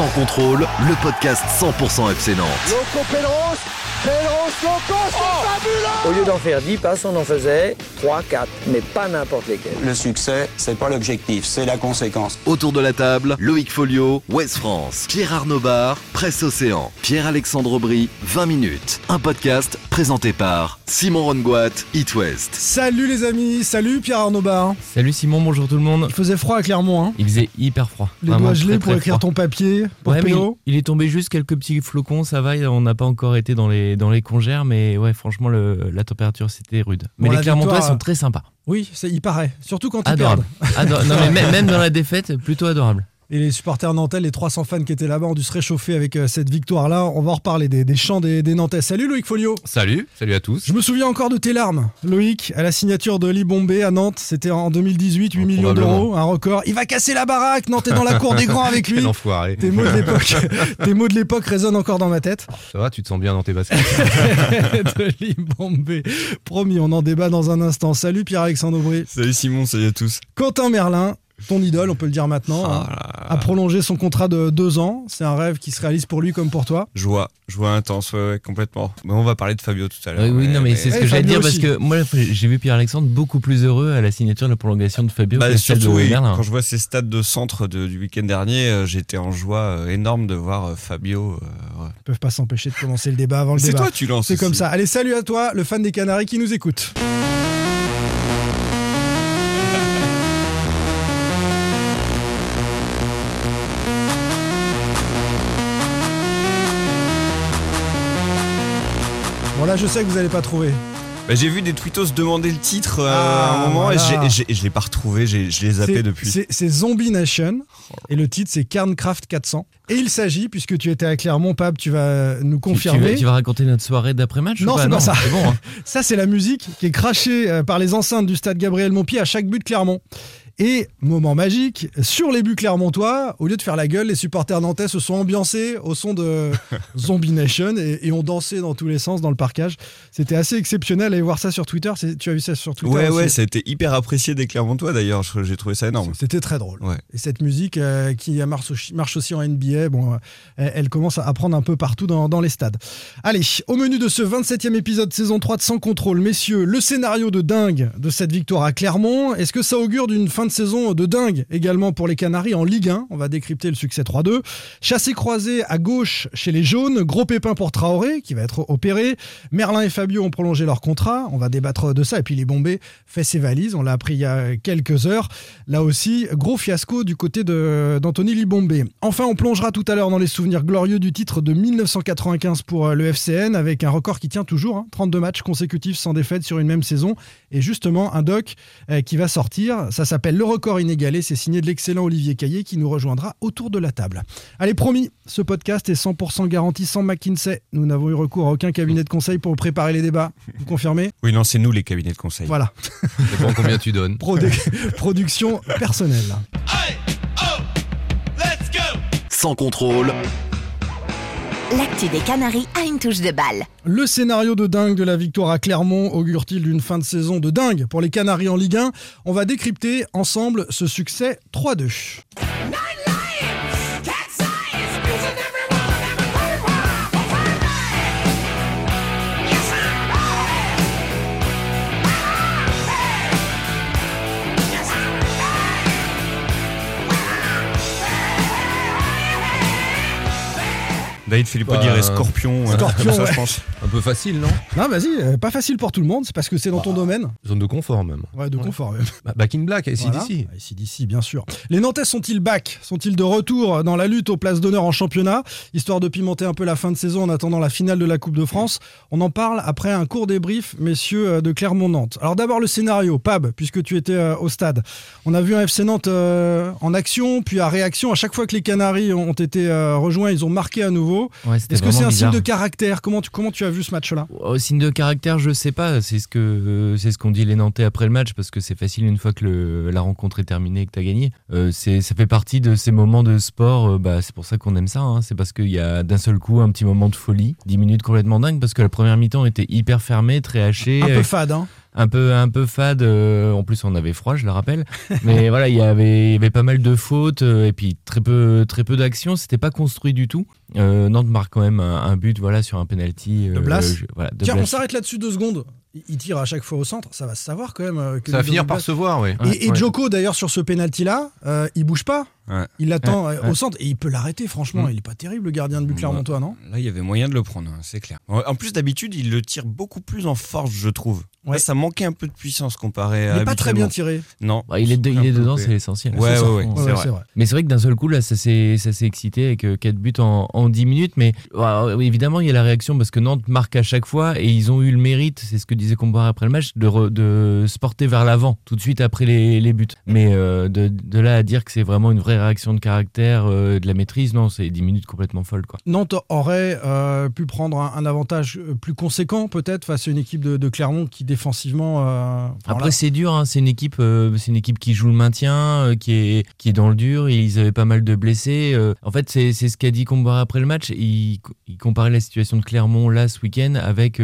Sans contrôle, le podcast 100% FC Nantes. Loco Pedros, Pedros Loco, c'est fabuleux Au lieu d'en faire 10 passes, on en faisait 3, 4, mais pas n'importe lesquels. Le succès, c'est pas l'objectif, c'est la conséquence. Autour de la table, Loïc Folio, West France, Pierre Arnaud Bar, Presse Océan, Pierre-Alexandre Aubry, 20 minutes. Un podcast présenté par Simon Rongoat, It West. Salut les amis, salut Pierre Arnaud Bar. Salut Simon, bonjour tout le monde. Il faisait froid à Clermont, hein Il faisait hyper froid. Les doigts gelés pour écrire froid. ton papier, pour Ouais, il, est tombé juste quelques petits flocons, ça va, on n'a pas encore été dans les, dans les congères, mais ouais, franchement, le, la température c'était rude. Mais Bon, les Clermontois victoire, sont très sympas. Oui, il paraît. Surtout quand ils Adorable. perdent. Ador- non, mais même dans la défaite, plutôt adorable. Et les supporters nantais, les 300 fans qui étaient là-bas, ont dû se réchauffer avec euh, cette victoire-là. On va en reparler des, des chants des, des Nantais. Salut Loïc Folio. Salut, salut à tous. Je me souviens encore de tes larmes, Loïc, à la signature de Lee Bombay à Nantes. C'était en 2018, 8 millions d'euros, un record. Il va casser la baraque, Nantes est dans la cour des grands avec lui. Quel enfoiré. Tes mots de l'époque, tes mots de l'époque résonnent encore dans ma tête. Ça va, tu te sens bien dans tes baskets de Lee Bombay. Promis, on en débat dans un instant. Salut Pierre-Alexandre Aubry. Salut Simon, salut à tous. Quentin Merlin, ton idole, on peut le dire maintenant, hein, a prolongé son contrat de deux ans. C'est un rêve qui se réalise pour lui comme pour toi. Joie, joie intense, ouais, ouais, complètement. Mais on va parler de Fabio tout à l'heure. Oui, oui, non, mais c'est ce que j'allais dire parce que moi, j'ai vu Pierre-Alexandre beaucoup plus heureux à la signature de la prolongation de Fabio Bah, que celle de surtout, oui, quand je vois ces stades de centre de- du week-end dernier, euh, j'étais en joie euh, énorme de voir euh, Fabio. euh, ouais. Ils peuvent pas s'empêcher de commencer le débat avant le C'est débat. toi, tu lances. C'est comme ça. Allez, salut à toi, le fan des Canaries qui nous écoute. Bon là je sais que vous allez pas trouver. Bah, j'ai vu des tweetos demander le titre euh, Ah, à un moment voilà. et, je l'ai pas retrouvé, je l'ai zappé C'est- depuis. C'est c'est Zombie Nation et le titre c'est Carncraft 400. Et il s'agit, puisque tu étais à Clermont, Pab, tu vas nous Tu- tu, vas, confirmer. tu vas raconter notre soirée d'après-match ou Non, pas? c'est pas ça. C'est bon. hein. Ça, c'est la musique qui est crachée euh, par les enceintes du stade Gabriel Montpied à chaque but de Clermont. Et, moment magique, sur les buts clermontois, au lieu de faire la gueule, les supporters nantais se sont ambiancés au son de Zombie Nation et, et ont dansé dans tous les sens dans le parcage. C'était assez exceptionnel. Allez voir ça sur Twitter. Tu as vu ça sur Twitter Ouais, aussi ouais, ça a été hyper apprécié des Clermontois d'ailleurs, j'ai trouvé ça énorme. C'était très drôle. Ouais. Et cette musique euh, qui marche aussi, marche aussi en NBA, bon, euh, elle, elle commence à prendre un peu partout dans, dans les stades. Allez, au menu de ce 27e épisode saison 3 de Sans Contrôle, messieurs, le scénario de dingue de cette victoire à Clermont, est-ce que ça augure d'une fin de saison de dingue également pour les Canaries en Ligue 1 On va décrypter le succès 3-2. Chassé croisé à gauche chez les jaunes, gros pépin pour Traoré qui va être opéré. Merlin et Fabio ont prolongé leur contrat, on va débattre de ça. Et puis les fait ses valises, on l'a appris il y a quelques heures. Là aussi, gros fiasco du côté d'Anthony Libombé. Enfin, on plongera tout à l'heure dans les souvenirs glorieux du titre de 1995 pour euh, le FCN avec un record qui tient toujours, hein, 32 matchs consécutifs sans défaite sur une même saison. Et justement, un doc euh, qui va sortir, ça s'appelle Le record inégalé, c'est signé de l'excellent Olivier Caillé qui nous rejoindra autour de la table. Allez, promis, ce podcast est 100% garanti sans McKinsey. Nous n'avons eu recours à aucun cabinet de conseil pour préparer les débats. Vous confirmez? Oui, non, c'est nous les cabinets de conseil. Voilà, Ça dépend combien tu donnes. Produ- production personnelle. Sans contrôle, L'actu des Canaries a une touche de balle. Le scénario de dingue de la victoire à Clermont augure-t-il d'une fin de saison de dingue pour les Canaries en Ligue 1 On va décrypter ensemble ce succès 3-2. David Filippo Bah, dirait Scorpion. Scorpion, ça, ouais. je pense. Un peu facile, non Non, vas-y, euh, pas facile pour tout le monde, c'est parce que c'est dans ton domaine. Zone de confort même. Ouais, de confort. ouais. Bah, back in black, ici Voilà. d'ici. Ici d'ici, bien sûr. Les Nantais sont-ils back? Sont-ils de retour dans la lutte aux places d'honneur en championnat? Histoire de pimenter un peu la fin de saison en attendant la finale de la Coupe de France. On en parle après un court débrief, messieurs euh, de Clermont-Nantes. Alors d'abord le scénario, Pab, puisque tu étais euh, au stade. On a vu un FC Nantes euh, en action, puis à réaction. À chaque fois que les Canaries ont été euh, rejoints, ils ont marqué à nouveau. Ouais, Est-ce que c'est un signe de caractère? Comment tu, comment tu as vu ce match-là? Au signe de caractère, je sais pas. C'est ce que euh, c'est ce qu'ont dit les Nantais après le match parce que c'est facile une fois que le- la rencontre est terminée et que t'as gagné. Euh, ça fait partie de ces moments de sport. euh, bah, c'est pour ça qu'on aime ça. hein. C'est parce qu'il y a d'un seul coup un petit moment de folie, 10 minutes complètement dingue parce que la première mi-temps était hyper fermée, très hachée, Un peu avec- fade, hein un peu un peu fade. euh, en plus, on avait froid, je le rappelle. Mais voilà, il y avait il y avait pas mal de fautes euh, et puis très peu très peu d'actions. C'était pas construit du tout. Euh, Nantes marque quand même un, un but voilà sur un penalty De Blas je- voilà, de Tiens, Blas. on s'arrête là-dessus deux secondes. Il- tire à chaque fois au centre, ça va se savoir quand même. euh, que Ça va finir par se voir, oui. Et, et Joko, d'ailleurs, sur ce penalty-là, euh, il bouge pas. Ouais. Il l'attend Ouais, euh, ouais. au centre et il peut l'arrêter, franchement. Mm. Il est pas terrible, le gardien de but clermontois, non? Là, il y avait moyen de le prendre, hein, c'est clair. En plus, d'habitude, il le tire beaucoup plus en force, je trouve. Ouais. Là, ça manquait un peu de puissance comparé à. Il n'est pas très bien tiré. Non. Bah, il est, de- il est dedans, c'est l'essentiel. Ouais, ouais, ça. ouais, Ouais, c'est ouais, vrai. Mais c'est vrai que d'un seul coup, là, ça s'est ça s'est excité avec 4 buts en, en 10 minutes. Mais oui, évidemment, il y a la réaction parce que Nantes marque à chaque fois et ils ont eu le mérite, c'est ce que disait Comboire après le match, de, re- de se porter vers l'avant tout de suite après les, les buts. Mais euh, de, de là à dire que c'est vraiment une vraie réaction de caractère, euh, de la maîtrise, non, c'est 10 minutes complètement folles. Quoi. Nantes aurait euh, pu prendre un, un avantage plus conséquent, peut-être, face à une équipe de, de Clermont qui, défensivement. Après là, c'est dur, hein, c'est une équipe, c'est une équipe qui joue le maintien, qui est qui est dans le dur. Ils avaient pas mal de blessés. en fait, c'est c'est ce qu'a dit Comboire après le match. Il, il comparait la situation de Clermont là ce week-end avec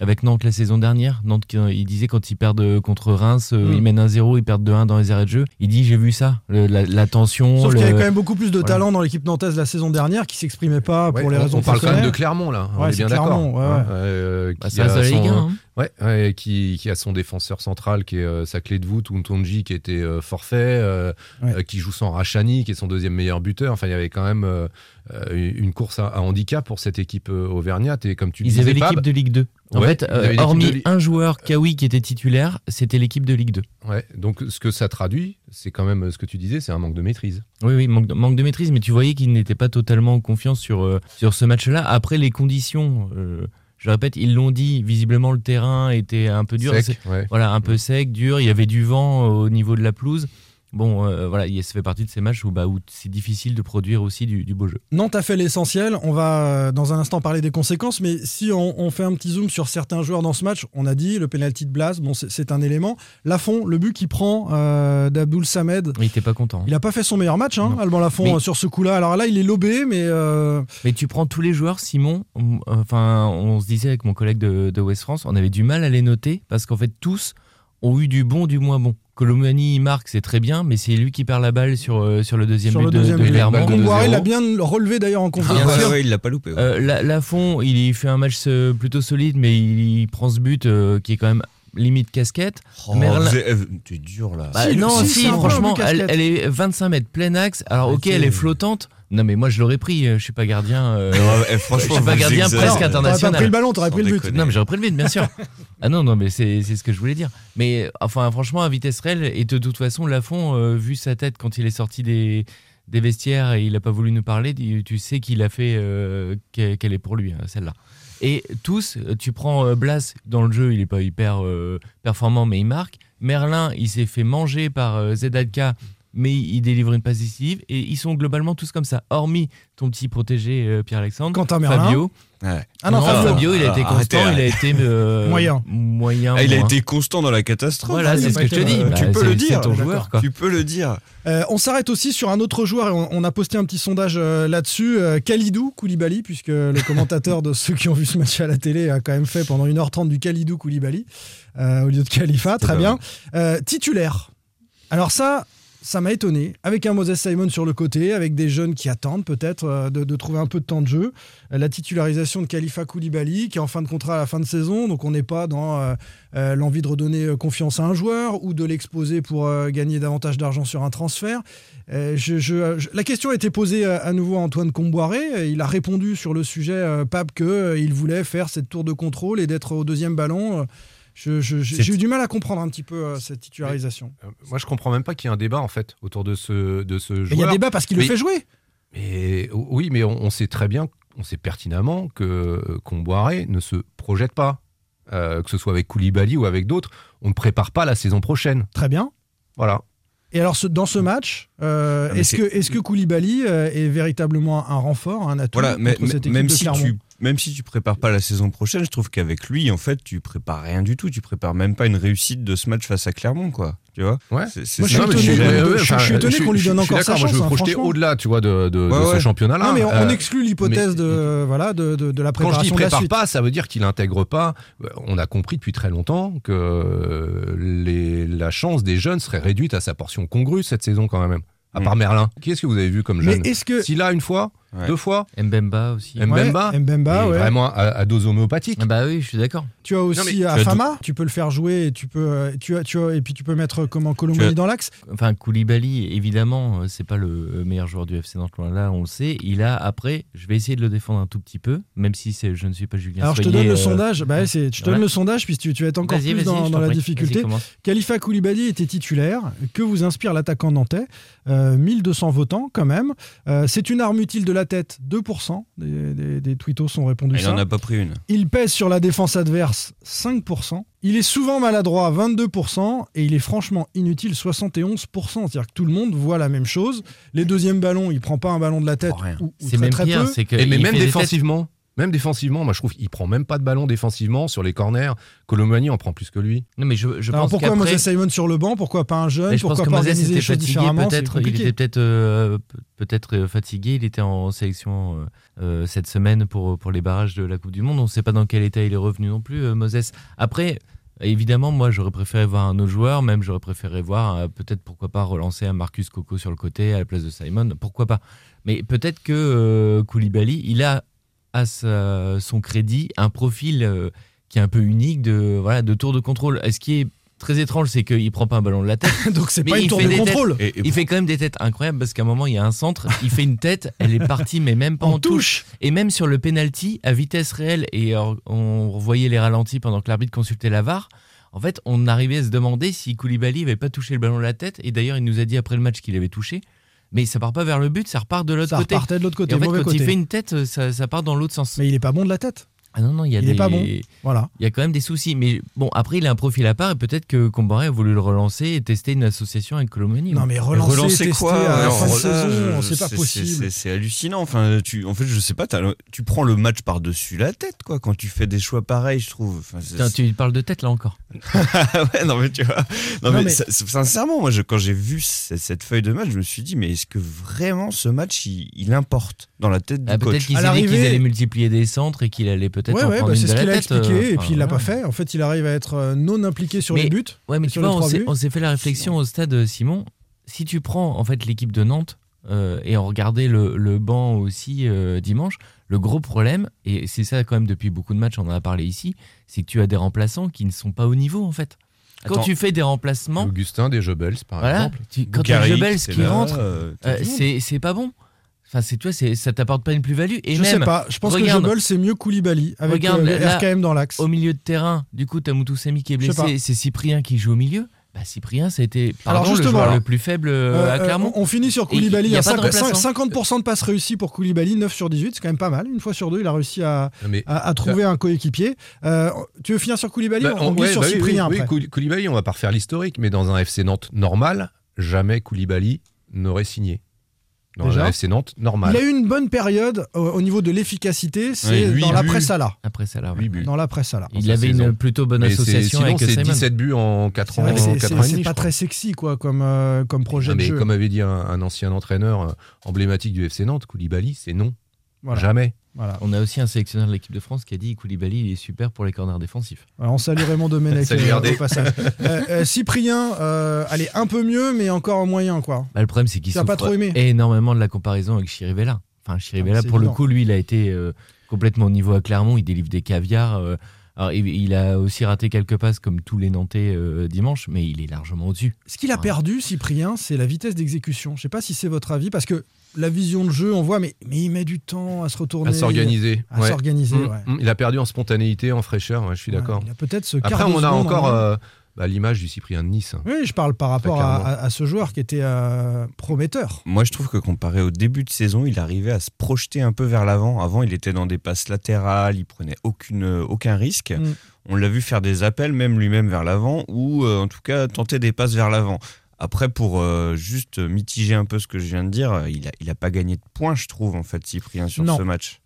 avec Nantes la saison dernière. Nantes, qui- il disait quand ils perdent contre Reims, euh, ils mènent 1-0, ils perdent 2-1 dans les arrêts de jeu. Il dit j'ai vu ça, le- la, la tension. Sauf le- qu'il y avait quand même beaucoup plus de Voilà. talent dans l'équipe nantaise la saison dernière qui s'exprimait pas Ouais, pour les on- raisons on parle quand même de. Clermont là, on Ouais, est c'est bien d'accord. Clermont, ouais, ouais. Euh, Bah, qui a son- Ligue 1. Ouais, ouais, qui, qui a son défenseur central qui est euh, sa clé de voûte, Untonji, qui était euh, forfait, euh, Ouais. euh, qui joue sans Rachani, qui est son deuxième meilleur buteur. Enfin, il y avait quand même euh, euh, une course à, à handicap pour cette équipe euh, auvergnate. Et comme tu Ils disais, avaient l'équipe de Ligue 2. En Ouais, fait, euh, hormis de un joueur, Kawi, qui était titulaire, c'était l'équipe de Ligue 2. ouais, donc ce que ça traduit, c'est quand même ce que tu disais, c'est un manque de maîtrise. Oui, oui, manque de, manque de maîtrise, mais tu voyais qu'il n'était pas totalement en confiance sur, euh, sur ce match-là. Après, les conditions, euh, je répète, ils l'ont dit, visiblement le terrain était un peu dur. Sec, ouais. Voilà, un peu sec, dur, il y avait du vent au niveau de la pelouse. Bon, euh, voilà, il- ça fait partie de ces matchs où, bah, où c'est difficile de produire aussi du, du beau jeu. Nantes a fait l'essentiel. On va euh, dans un instant parler des conséquences, mais si on, on fait un petit zoom sur certains joueurs dans ce match, on a dit le penalty de Blas, bon, c'est- un élément. Lafont, le but qu'il prend euh, d'Abdoul Samed, Il était pas content. hein. il n'a pas fait son meilleur match, hein. Alban Lafont, Mais- sur ce coup-là. Alors là, il est lobé, mais euh, Mais tu prends tous les joueurs, Simon. on- Enfin, on se disait avec mon collègue de, de West France, on avait du mal à les noter parce qu'en fait, tous ont eu du bon, du moins bon. Colomani marque, c'est très bien, mais c'est lui qui perd la balle sur, euh, sur le deuxième sur but le de, deuxième de but, Clermont. balle de Comboiré 2-0. l'a bien relevé d'ailleurs en Ah, conférence. ouais, ouais, il l'a pas loupé. ouais. Euh, la, Lafont, il fait un match euh, plutôt solide, mais il, il prend ce but euh, qui est quand même limite casquette. Oh, Merlin- T'es dur là. Bah, Si, non, si, franchement, elle, est 25 mètres plein axe. Alors, ok, elle est flottante. Non, mais moi, je l'aurais pris. euh, Je suis pas gardien. euh, Ouais, eh, je franchement, suis pas gardien presque T'aurais international. pris le ballon, t'aurais pris le but. déconner. Non, mais j'aurais pris le vide, bien sûr. ah non, non, mais c'est c'est ce que je voulais dire. Mais enfin, franchement, à vitesse réelle, et de toute façon, Lafont, euh, vu sa tête quand il est sorti des, des vestiaires et il n'a pas voulu nous parler, tu sais qu'il a fait euh, qu'elle est pour lui, hein, celle-là. Et tous, tu prends euh, Blas dans le jeu, il est pas hyper euh, performant, mais il marque. Merlin, il s'est fait manger par euh, Zedalka, mais il délivre une passe décisive. Et ils sont globalement tous comme ça, hormis ton petit protégé euh, Pierre-Alexandre. Quentin Merlin. Fabio. Ouais. Ah non, Non, Fabio. Fabio, il a été Ah, arrêtez, constant, il a été euh, Moyen. moyen. Ah, il a moins. été constant dans la catastrophe. Voilà, il c'est ce que je te dis. Bah, tu peux le dire, ton joueur, quoi. Tu peux le dire. Euh, on s'arrête aussi sur un autre joueur et on, on a posté un petit sondage euh, là-dessus. Euh, Khalidou Koulibaly, puisque le commentateur de ceux qui ont vu ce match à la télé a quand même fait pendant 1h30 du Khalidou Koulibaly euh, au lieu de Khalifa. Très bien. Euh, titulaire. Alors ça, ça m'a étonné. Avec un Moses Simon sur le côté, avec des jeunes qui attendent peut-être euh, de, trouver un peu de temps de jeu. Euh, la titularisation de Khalifa Koulibaly, qui est en fin de contrat à la fin de saison. Donc on n'est pas dans euh, l'envie de redonner confiance à un joueur ou de l'exposer pour gagner davantage d'argent sur un transfert. La question a été posée à nouveau à Antoine Comboiré. Il a répondu sur le sujet, Pape, qu'il voulait faire cette tour de contrôle et d'être au deuxième ballon. Euh, J'ai eu du mal à comprendre un petit peu euh, cette titularisation. Euh, Moi, je comprends même pas qu'il y ait un débat en fait autour de ce, de ce Et Il y a joueur. débat parce qu'il le fait jouer. Mais oui, mais on, on sait très bien, on sait pertinemment que euh, Comboiré ne se projette pas, Euh, que ce soit avec Koulibaly ou avec d'autres. On ne prépare pas la saison prochaine. Très bien. Voilà. Et alors, ce- dans ce match, euh, Ah, mais est-ce que, est que Koulibaly euh, est véritablement un renfort, un atout Voilà, mais, contre cette équipe même de si Clermont? tu même si tu prépares pas la saison prochaine, je trouve qu'avec lui, en fait, tu prépares rien du tout. Tu prépares même pas une réussite de ce match face à Clermont, quoi. Tu vois Ouais. C'est- c'est Moi, je suis mais étonné, je- moi, ouais, je- enfin, je suis étonné je- qu'on lui donne encore sa d'accord, moi, je chance, veux hein, projeter franchement. au-delà, tu vois, de, de- Ouais, de ouais. ce championnat-là. Non, mais on, on Euh, exclut l'hypothèse mais- de, voilà, de, de, de la Quand je dis préparation de la prépare suite. pas, ça veut dire qu'il intègre pas. Euh, On a compris depuis très longtemps que euh, les, la chance des jeunes serait réduite à sa portion congrue cette saison quand même. À part Merlin. Qui est-ce que vous avez vu comme Mais jeune est-ce que. S'il a une fois, Ouais. deux fois, Mbemba aussi. Mbemba, Ouais, Mbemba, ouais. vraiment à, à dose homéopathique. Ah bah oui, je suis d'accord. Tu as aussi Non, Afama, tu peux le faire jouer et tu peux, euh, tu as, tu as, et puis tu peux mettre comment Colomani as- dans l'axe. Enfin, Koulibaly, évidemment, euh, c'est pas le meilleur joueur du FC Nantes, là, on le sait. Il a, après, je vais essayer de le défendre un tout petit peu, même si c'est- je ne suis pas Julien Alors je te donne le euh, sondage. Bah, ouais, c'est- je te donne le sondage puisque tu, tu vas être encore plus dans, la prie. difficulté. Khalifa Koulibaly était titulaire. Que vous inspire l'attaquant nantais? Euh, 1200 votants quand même. Euh, c'est une arme utile de la tête. 2% des, des, des tweetos ont répondu Il ça. en a pas pris une. Il pèse sur la défense adverse 5%. Il est souvent maladroit 22% et il est franchement inutile 71%. C'est-à-dire que tout le monde voit la même chose. Les deuxièmes ballons, il prend pas un ballon de la tête Oh, rien. ou, ou C'est très, même très pire, peu. c'est que. Et mais même défensivement, même défensivement, moi je trouve qu'il prend même pas de ballon défensivement sur les corners. Colomani en prend plus que lui. Non, mais je, je Alors pense pourquoi qu'après- Moses Simon sur le banc? Pourquoi pas un jeune? Mais je pense Pourquoi que pas Moses était fatigué, peut-être. Il était peut-être euh, pe- peut-être euh, fatigué. Il était en sélection euh, euh, cette semaine pour pour les barrages de la Coupe du Monde. On ne sait pas dans quel état il est revenu non plus, euh, Moses. Après. Évidemment, moi j'aurais préféré voir un autre joueur, même j'aurais préféré voir euh, peut-être pourquoi pas relancer un Marcus Coco sur le côté à la place de Simon, pourquoi pas? Mais peut-être que euh, Koulibaly, il a à sa- son crédit un profil euh, qui est un peu unique de voilà de tour de contrôle. Et ce qui est très étrange, c'est qu'il prend pas un ballon de la tête. Donc c'est pas une il tour fait de contrôle. Et, et Il fait quand même des têtes incroyables parce qu'à un moment il y a un centre, il fait une tête, elle est partie mais même pas en, En touche. Et même sur le penalty à vitesse réelle et on revoyait les ralentis pendant que l'arbitre consultait la VAR. En fait, on arrivait à se demander si Koulibaly avait pas touché le ballon de la tête. Et d'ailleurs, il nous a dit après le match qu'il avait touché. Mais ça part pas vers le but, ça repart de l'autre Ça côté. repartait de l'autre Et côté, en fait, quand côté. il fait une tête, ça, ça part dans l'autre sens. Mais il est pas bon de la tête. Ah non, non, il y a Il des... est pas bon. Voilà. Il y a quand même des soucis. Mais bon, après, il a un profil à part et peut-être que Combaré a voulu le relancer et tester une association avec Colomani. Non mais relancer, relancer quoi c'est pas possible. c'est- hallucinant. Enfin, tu, en fait, je sais pas. Tu prends le match par dessus la tête, quoi. Quand tu fais des choix pareils, je trouve. Enfin, Putain, tu parles de tête là encore. ouais, non mais tu vois. Non, Non, mais, mais- ça- ça- sincèrement, moi, je- quand j'ai vu cette, cette feuille de match, je me suis dit, mais est-ce que vraiment ce match, il, il importe dans la tête du Ah, peut-être coach? dit qu'ils allaient multiplier des centres et qu'il allait peut-être Ouais, en ouais, bah, c'est ce qu'il a tête, expliqué euh, et puis il l'a pas fait. En fait, il arrive à être euh, non impliqué sur Mais- les buts. Ouais, mais tu vois, on s'est, buts. on s'est fait la réflexion au stade, euh, Simon. Si tu prends en fait l'équipe de Nantes euh, et on regardait le, le banc aussi euh, dimanche, le gros problème, et c'est ça quand même depuis beaucoup de matchs, on en a parlé ici, c'est que tu as des remplaçants qui ne sont pas au niveau en fait. Quand Attends. tu fais des remplacements, Augustin Desjebels, par voilà, exemple. tu- quand tu as Jebels qui là, rentre, euh, c'est pas bon. Enfin, c'est toi, c'est, ça t'apporte pas une plus-value. Et je même, sais pas. Je pense regarde- que Jebel c'est mieux Koulibaly avec Regarde, euh, le là, RKM dans l'axe. au milieu de terrain, du coup, t'as Moutoussamy qui est blessé, c'est Cyprien qui joue au milieu. Bah, Cyprien, ça a été pardon, Alors, le justement, alors, le plus faible euh, Euh, à euh, Clermont. on finit sur Et il Koulibaly. y a pas de cinq- remplaçant. 50% de passes réussies pour Koulibaly, 9 sur 18, c'est quand même pas mal. Une fois sur deux, il a réussi à, Mais à, à trouver un coéquipier. Euh, tu veux finir sur Koulibaly? Bah, On glisse ouais, sur bah oui, Cyprien oui, après. oui, Koulibaly, on va pas refaire l'historique, mais dans un FC Nantes normal, jamais Koulibaly n'aurait signé. Dans Déjà un FC Nantes normal. Il a eu une bonne période au, au niveau de l'efficacité, c'est dans l'après Salah. Après ça, là, ouais. Huit buts. Dans l'après Salah. Il avait saison. une plutôt bonne association sinon, avec c'est Simon. 17 buts en 4 C'est ans, c'est- 4 c'est ans et c'est demi, pas très sexy quoi comme, euh, comme projet de mais jeu. comme avait dit un, un ancien entraîneur euh, emblématique du FC Nantes, Koulibaly, c'est non. Voilà. Jamais. Voilà. On a aussi un sélectionneur de l'équipe de France qui a dit Koulibaly, il est super pour les corners défensifs. Alors, on salue Raymond Domenech Salut, euh, au passage. Euh, euh, Cyprien, euh, allez, un peu mieux, mais encore en moyen, quoi. Bah, le problème, c'est qu'il as pas souffre trop aimé énormément de la comparaison avec Chirivella. Enfin, Chirivella, Ah, pour le coup, lui, il a été euh, complètement au niveau à Clermont. Il délivre des caviars. euh, alors, il, il a aussi raté quelques passes comme tous les Nantais euh, dimanche, mais il est largement au-dessus. Ce qu'il a Ouais. perdu, Cyprien, c'est la vitesse d'exécution. Je sais pas si c'est votre avis, parce que la vision de jeu, on voit, mais, mais il met du temps à se retourner. À s'organiser. À ouais. s'organiser, Mm, ouais. mm, Il a perdu en spontanéité, en fraîcheur, ouais, je suis Ouais, d'accord. Il a peut-être ce Après, on a encore euh, bah, l'image du Cyprien de Nice. Oui, je parle par rapport à, clairement. à- à ce joueur qui était euh, prometteur. Moi, je trouve que comparé au début de saison, il arrivait à se projeter un peu vers l'avant. Avant, il était dans des passes latérales, il prenait aucune, aucun risque. Mm. On l'a vu faire des appels, même lui-même vers l'avant, ou euh, en tout cas tenter des passes vers l'avant. Après, pour euh, juste mitiger un peu ce que je viens de dire, euh, il a, il a pas gagné de points, je trouve, en fait, Cyprien, sur Non. ce match.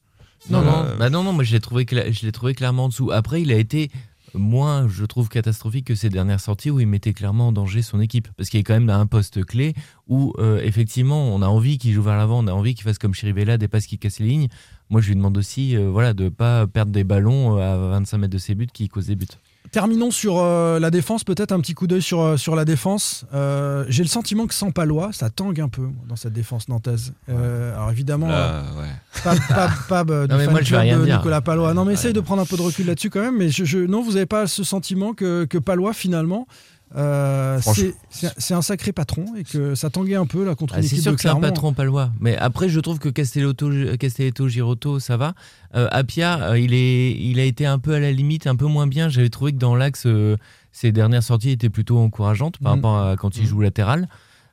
Non, Euh, non, bah non, non, moi je l'ai trouvé, cla- je l'ai trouvé clairement en dessous. Après, il a été moins, je trouve, catastrophique que ses dernières sorties où il mettait clairement en danger son équipe. Parce qu'il est quand même à un poste clé où, euh, effectivement, on a envie qu'il joue vers l'avant, on a envie qu'il fasse comme Chirivella, des passes qui cassent les lignes. Moi, je lui demande aussi euh, voilà, de pas perdre des ballons euh, à 25 mètres de ses buts qui causent des buts. Terminons sur euh, la défense, peut-être un petit coup d'œil sur, euh, sur la défense. Euh, J'ai le sentiment que sans Palois, ça tangue un peu moi, dans cette défense nantaise. Euh, alors évidemment, là, ouais. Pab, Pab, Pab, du Non, mais fan moi, je vais club rien de dire. Nicolas Palois. Non, mais essaye Ouais. de prendre un peu de recul là-dessus quand même. Mais je, je- non, vous n'avez pas ce sentiment que, que Palois, finalement, euh, c'est- un sacré patron et que ça tanguait un peu là contre Ah, c'est sûr de que c'est un patron palois. Mais après, je trouve que Castellotto, Castelletto, Girotto, ça va. Euh, Apia, euh, il, est, il a été un peu à la limite, un peu moins bien. J'avais trouvé que dans l'axe, euh, ses dernières sorties étaient plutôt encourageantes par Mhm. rapport à quand il joue latéral.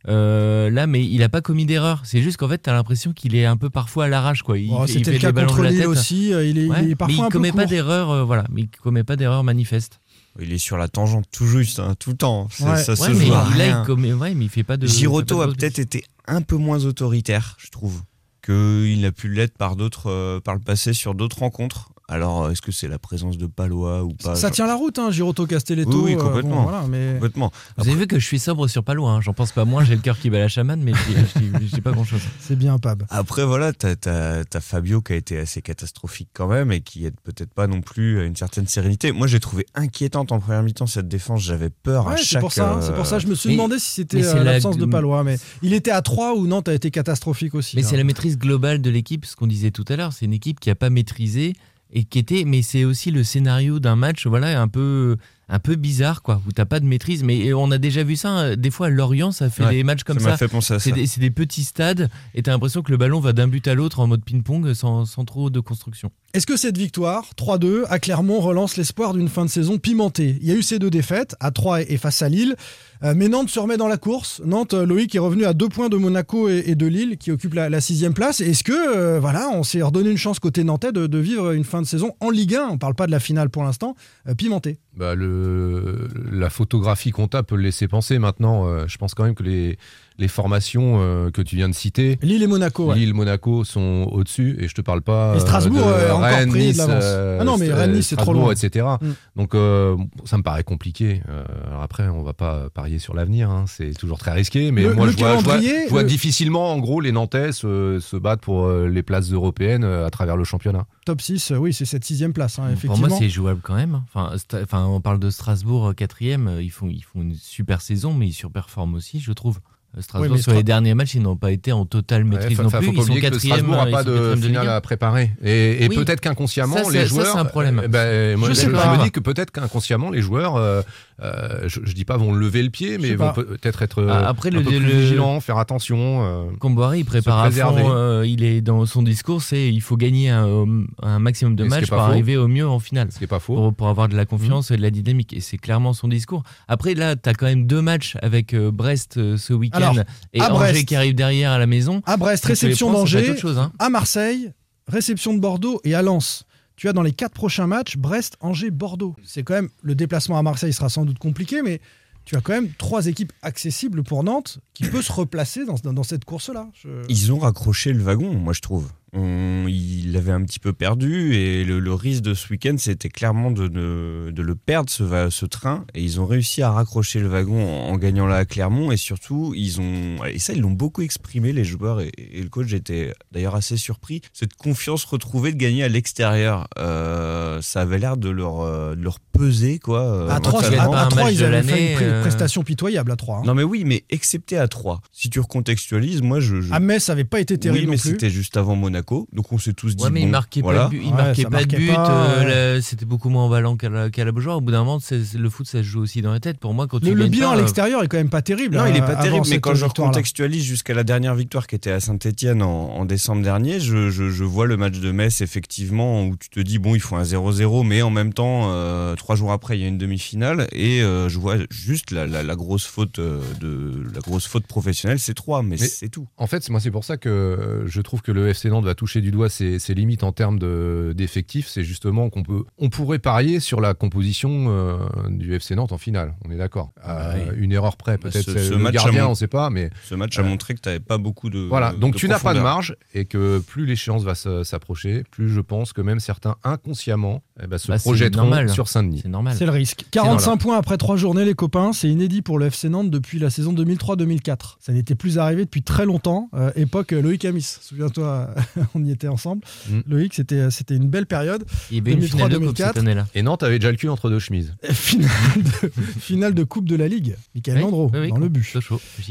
Euh, là, mais il a pas commis d'erreur. C'est juste qu'en fait, tu as l'impression qu'il est un peu parfois à l'arrache. quoi. Il, Oh, C'était le cas contre Lille tête. aussi. Il est, Ouais, il est mais il peu commet pas d'erreur, euh, voilà. Mais il commet pas d'erreur manifeste. Il est sur la tangente tout juste, hein, tout le temps. Ouais. Ça Ouais, se mais joue il commet, ouais, mais il fait pas de. Giroto a peut-être été un peu moins autoritaire, je trouve, qu'il a pu l'être par d'autres, euh, par le passé sur d'autres rencontres. Alors, est-ce que c'est la présence de Palois ou pas Ça tient la route, hein, Giroto Castelletto. Oui, oui, euh, bon, complètement. voilà, mais... Complètement. Vous avez vu que je suis sobre sur Palois, hein. j'en pense pas moins, j'ai le cœur qui bat la chamane, mais je dis- pas grand chose. C'est bien, Pab. Après, voilà, t'as, t'as- t'as Fabio qui a été assez catastrophique quand même et qui aide peut-être pas non plus à une certaine sérénité. Moi, j'ai trouvé inquiétante en première mi-temps cette défense. J'avais peur à Ouais, chaque. pour ça. hein, euh, C'est pour ça. Je me suis mais- demandé si c'était euh, la- l'absence de Palois, mais il était à 3 ou Nantes a été catastrophique aussi. Mais hein. c'est la maîtrise globale de l'équipe, ce qu'on disait tout à l'heure. C'est une équipe qui a pas maîtrisé et qui était. Mais c'est aussi le scénario d'un match, voilà, un peu, un peu bizarre, quoi, où t'as pas de maîtrise. Mais on a déjà vu ça. hein, Des fois, à Lorient, ça fait Ouais, des matchs comme ça m'a ça. fait penser à ça. C'est des, des petits stades et t'as l'impression que le ballon va d'un but à l'autre en mode ping-pong sans, sans trop de construction. Est-ce que cette victoire, 3-2, à Clermont, relance l'espoir d'une fin de saison pimentée? Il y a eu ces deux défaites, à 3 et face à Lille. Euh, mais Nantes se remet dans la course. Nantes, euh, Loïc est revenu à deux points de Monaco et, de Lille, qui occupent la, sixième place. Est-ce que, euh, voilà, on s'est redonné une chance côté nantais de, vivre une fin de saison en Ligue 1 On parle pas de la finale pour l'instant, pimentée. Bah, la photographie comptable peut le laisser penser maintenant. je pense quand même que les, les formations euh, que tu viens de citer, Lille et Monaco, ouais. Lille, Monaco sont au-dessus et je te parle pas Et Strasbourg, euh, de euh, encore Rennes, pris de Nice, l'avance. euh, Ah non, mais Rennes, Nice, c'est trop loin. etc. Mm. Donc euh, ça me paraît compliqué. Euh, alors après, on va pas parier sur l'avenir, hein, c'est toujours très risqué. Mais Le- moi, le je vois, je vois- calendrier, je vois le- difficilement, en gros, les Nantais se, se battre pour euh, les places européennes euh, à travers le championnat. Top 6, euh, oui, c'est cette sixième place, hein, Pour effectivement. moi, c'est jouable quand même. Enfin, sta- enfin, on parle de Strasbourg quatrième. Ils font, ils font une super saison, mais ils surperforment aussi, je trouve. Strasbourg, Oui, sur les derniers matchs, ils n'ont pas été en totale maîtrise Ouais, non plus. faut Ils pas sont que le quatrième. Strasbourg n'a ils pas sont de finale Ligue 1. à préparer. Et, et Oui. peut-être qu'inconsciemment, les joueurs. ça, c'est un problème. euh, ben, moi, Je je, sais je pas. me dis que peut-être qu'inconsciemment, les joueurs, euh, euh, je, je dis pas vont lever le pied, mais vont peut-être être euh, Ah, après, un le- peu plus le- vigilants, faire attention. euh. Comboiré, il prépare à fond. il est dans son discours, c'est il faut gagner un, un maximum de matchs pour arriver au mieux en finale. Ce qui est pas faux. Pour, avoir de la confiance et de la dynamique. Et c'est clairement son discours. Après, là, tu as quand même deux matchs avec Brest ce week-end Alors, et à Angers Brest. qui arrive derrière à la maison. À Brest, réception d'Angers, hein. à Marseille, réception de Bordeaux et à Lens. Tu as dans les quatre prochains matchs Brest, Angers, Bordeaux. C'est quand même le déplacement à Marseille sera sans doute compliqué, mais tu as quand même trois équipes accessibles pour Nantes qui peut se replacer dans, dans- dans cette course-là. Je- Ils ont raccroché le wagon, moi je trouve. On, il l'avait un petit peu perdu et le, le risque de ce week-end, c'était clairement de, ne- de le perdre, ce, train. Et ils ont réussi à raccrocher le wagon en, en gagnant là à Clermont. Et surtout, ils ont. Et ça, ils l'ont beaucoup exprimé, les joueurs. Et, et le coach était d'ailleurs assez surpris. Cette confiance retrouvée de gagner à l'extérieur, euh, ça avait l'air de leur, euh, de leur peser, quoi. euh, à 3, gagne à, pas à un trois, match ils de avaient fait une pré- euh, prestation pitoyable à 3. Non, mais oui, mais excepté à 3. Si tu recontextualises, moi, je. je- À Metz, ça n'avait pas été terrible oui, mais non plus. c'était juste avant Monaco. Donc on s'est tous dit. Ouais, mais il bon, marquait voilà. pas de but. Il Ouais, marquait pas de marquait but. euh, ouais. la- C'était beaucoup moins emballant qu'à la, qu'à la Beaujoire. Au bout d'un moment, le foot, ça se joue aussi dans la tête. Pour moi, quand tu Le, le gagnes bilan pas, à euh, l'extérieur est quand même pas terrible. Non, hein, il est pas terrible, mais quand je recontextualise jusqu'à la dernière victoire qui était à Saint-Etienne en, en décembre dernier, je, je- je vois le match de Metz, effectivement, où tu te dis, bon, il faut un 0-0, mais en même temps, euh, trois jours après, il y a une demi-finale, et euh, je vois juste la, la- la grosse faute de la grosse faute professionnelle, c'est 3, mais, Mais- c'est tout. En fait, moi, c'est pour ça que je trouve que le FC Nantes va a touché du doigt ses, ses limites en termes de- d'effectifs, c'est justement qu'on peut, on pourrait parier sur la composition euh, du FC Nantes en finale. On est d'accord. Ah À oui. Une erreur près, Bah, peut-être ce le match a gardien, mon- on sait pas, mais Ce match a Euh, montré que tu n'avais pas beaucoup de. voilà. Donc de tu n'as pas de marge et que plus l'échéance va s'approcher, plus je pense que même certains inconsciemment eh ben, se Bah, projetteront normal. sur Saint-Denis. C'est normal. C'est le risque. 45 points après 3 journées, les copains. C'est inédit pour le FC Nantes depuis la saison 2003-2004. Ça n'était plus arrivé depuis très longtemps. Euh, époque euh, Loïc Amis. Souviens-toi, on y était ensemble. Mm. Loïc, c'était c'était une belle période. Il y avait une finale de coupe 2003-2004. cette année-là. Et Nantes avait déjà le cul entre deux chemises. Finale de, finale de Coupe de la Ligue. Michael Oui, Landreau oui, oui, dans le but.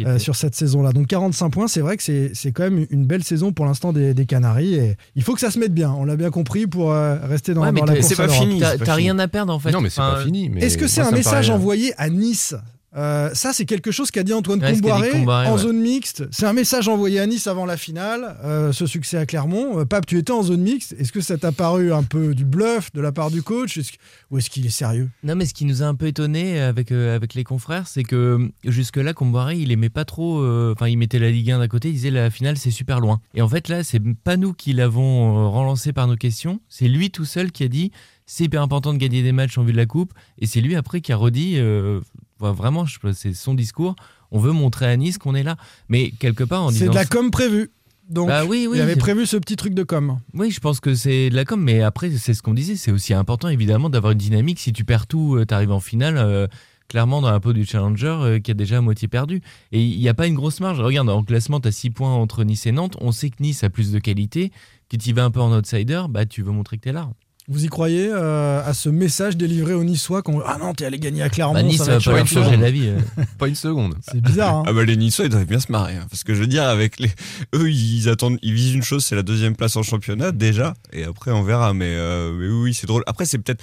Euh, sur cette saison-là. Donc 45 points, c'est vrai que c'est c'est quand même une belle saison pour l'instant des, des Canaries. Et il faut que ça se mette bien, on l'a bien compris, pour euh, rester dans, Ouais, mais dans la course c'est pas fini. T'as rien à perdre en fait. non, mais c'est Enfin, pas fini. mais Est-ce que c'est moi, un message envoyé à Nice? Euh, ça, c'est quelque chose qu'a dit Antoine Ouais, dit Comboiré en ouais. zone mixte. C'est un message envoyé à Nice avant la finale, euh, ce succès à Clermont. Euh, Pape, tu étais en zone mixte. Est-ce que ça t'a paru un peu du bluff de la part du coach? Ou est-ce qu'il est sérieux? Non, mais ce qui nous a un peu étonné avec, euh, avec les confrères, c'est que jusque-là, Comboiré, il aimait pas trop. Enfin, il mettait la Ligue 1 d'un côté, il disait la finale, c'est super loin. Et en fait, là, c'est pas nous qui l'avons relancé par nos questions, c'est lui tout seul qui a dit c'est hyper important de gagner des matchs en vue de la Coupe. Et c'est lui après qui a redit euh, vraiment, c'est son discours. On veut montrer à Nice qu'on est là. Mais quelque part, en C'est de la com prévue. Donc, Bah oui, oui. il avait prévu ce petit truc de com. Oui, je pense que c'est de la com, mais après, c'est ce qu'on disait, c'est aussi important évidemment d'avoir une dynamique. Si tu perds tout, tu arrives en finale, euh, clairement dans la peau du challenger euh, qui a déjà à moitié perdu. Et il n'y a pas une grosse marge. Regarde, en classement, tu as 6 points entre Nice et Nantes. On sait que Nice a plus de qualité. Que tu y vas un peu en outsider, bah, tu veux montrer que tu es là. Vous y croyez euh, à ce message délivré aux Niçois qu'on Ah non, t'es allé gagner à Clermont. Bah, nice, ça va pas chaud. changer la vie. euh. Pas une seconde. C'est bizarre. hein. Ah bah les Niçois ils doivent bien se marrer hein, parce que je veux dire avec les eux ils attendent ils visent une chose c'est la deuxième place en championnat déjà et après on verra mais, euh, mais oui, c'est drôle après c'est peut-être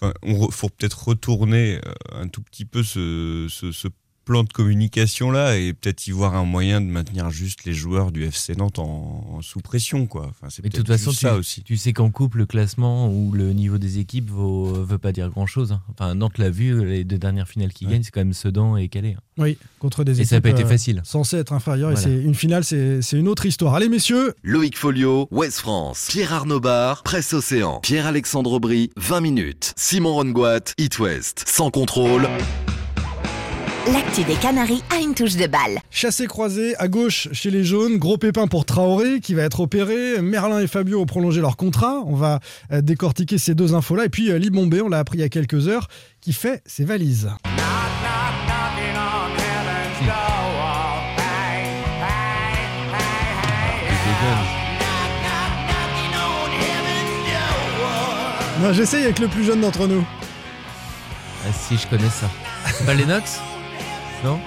enfin on re- faut peut-être retourner euh, un tout petit peu ce, ce, ce plan de communication là et peut-être y voir un moyen de maintenir juste les joueurs du FC Nantes en, en sous pression quoi enfin c'est Mais de toute façon, tu, ça aussi tu sais qu'en couple, le classement ou le niveau des équipes vaut, veut pas dire grand-chose. hein. Enfin, Nantes l'a vu, les deux dernières finales qui Ouais. gagnent, c'est quand même Sedan et Calais. hein. Oui, contre des Et ça n'a équipes pas été euh, facile. censées être inférieures. Voilà. Et c'est une finale, c'est c'est une autre histoire. Allez, messieurs, Loïc Folio, Ouest France. Pierre Arnaud Bar, Presse Océan. Pierre-Alexandre Aubry, 20 minutes. Simon Rongoat, It West. Sans contrôle. L'actu des Canaries a une touche de balle. chassé croisé à gauche chez les jaunes. Gros pépin pour Traoré qui va être opéré. Merlin et Fabio ont prolongé leur contrat. On va euh, décortiquer ces deux infos-là. Et puis euh, Libombé, on l'a appris il y a quelques heures, qui fait ses valises. Non, J'essaye avec le plus jeune d'entre nous. Ah, si, je connais ça. C'est pas Lennox Non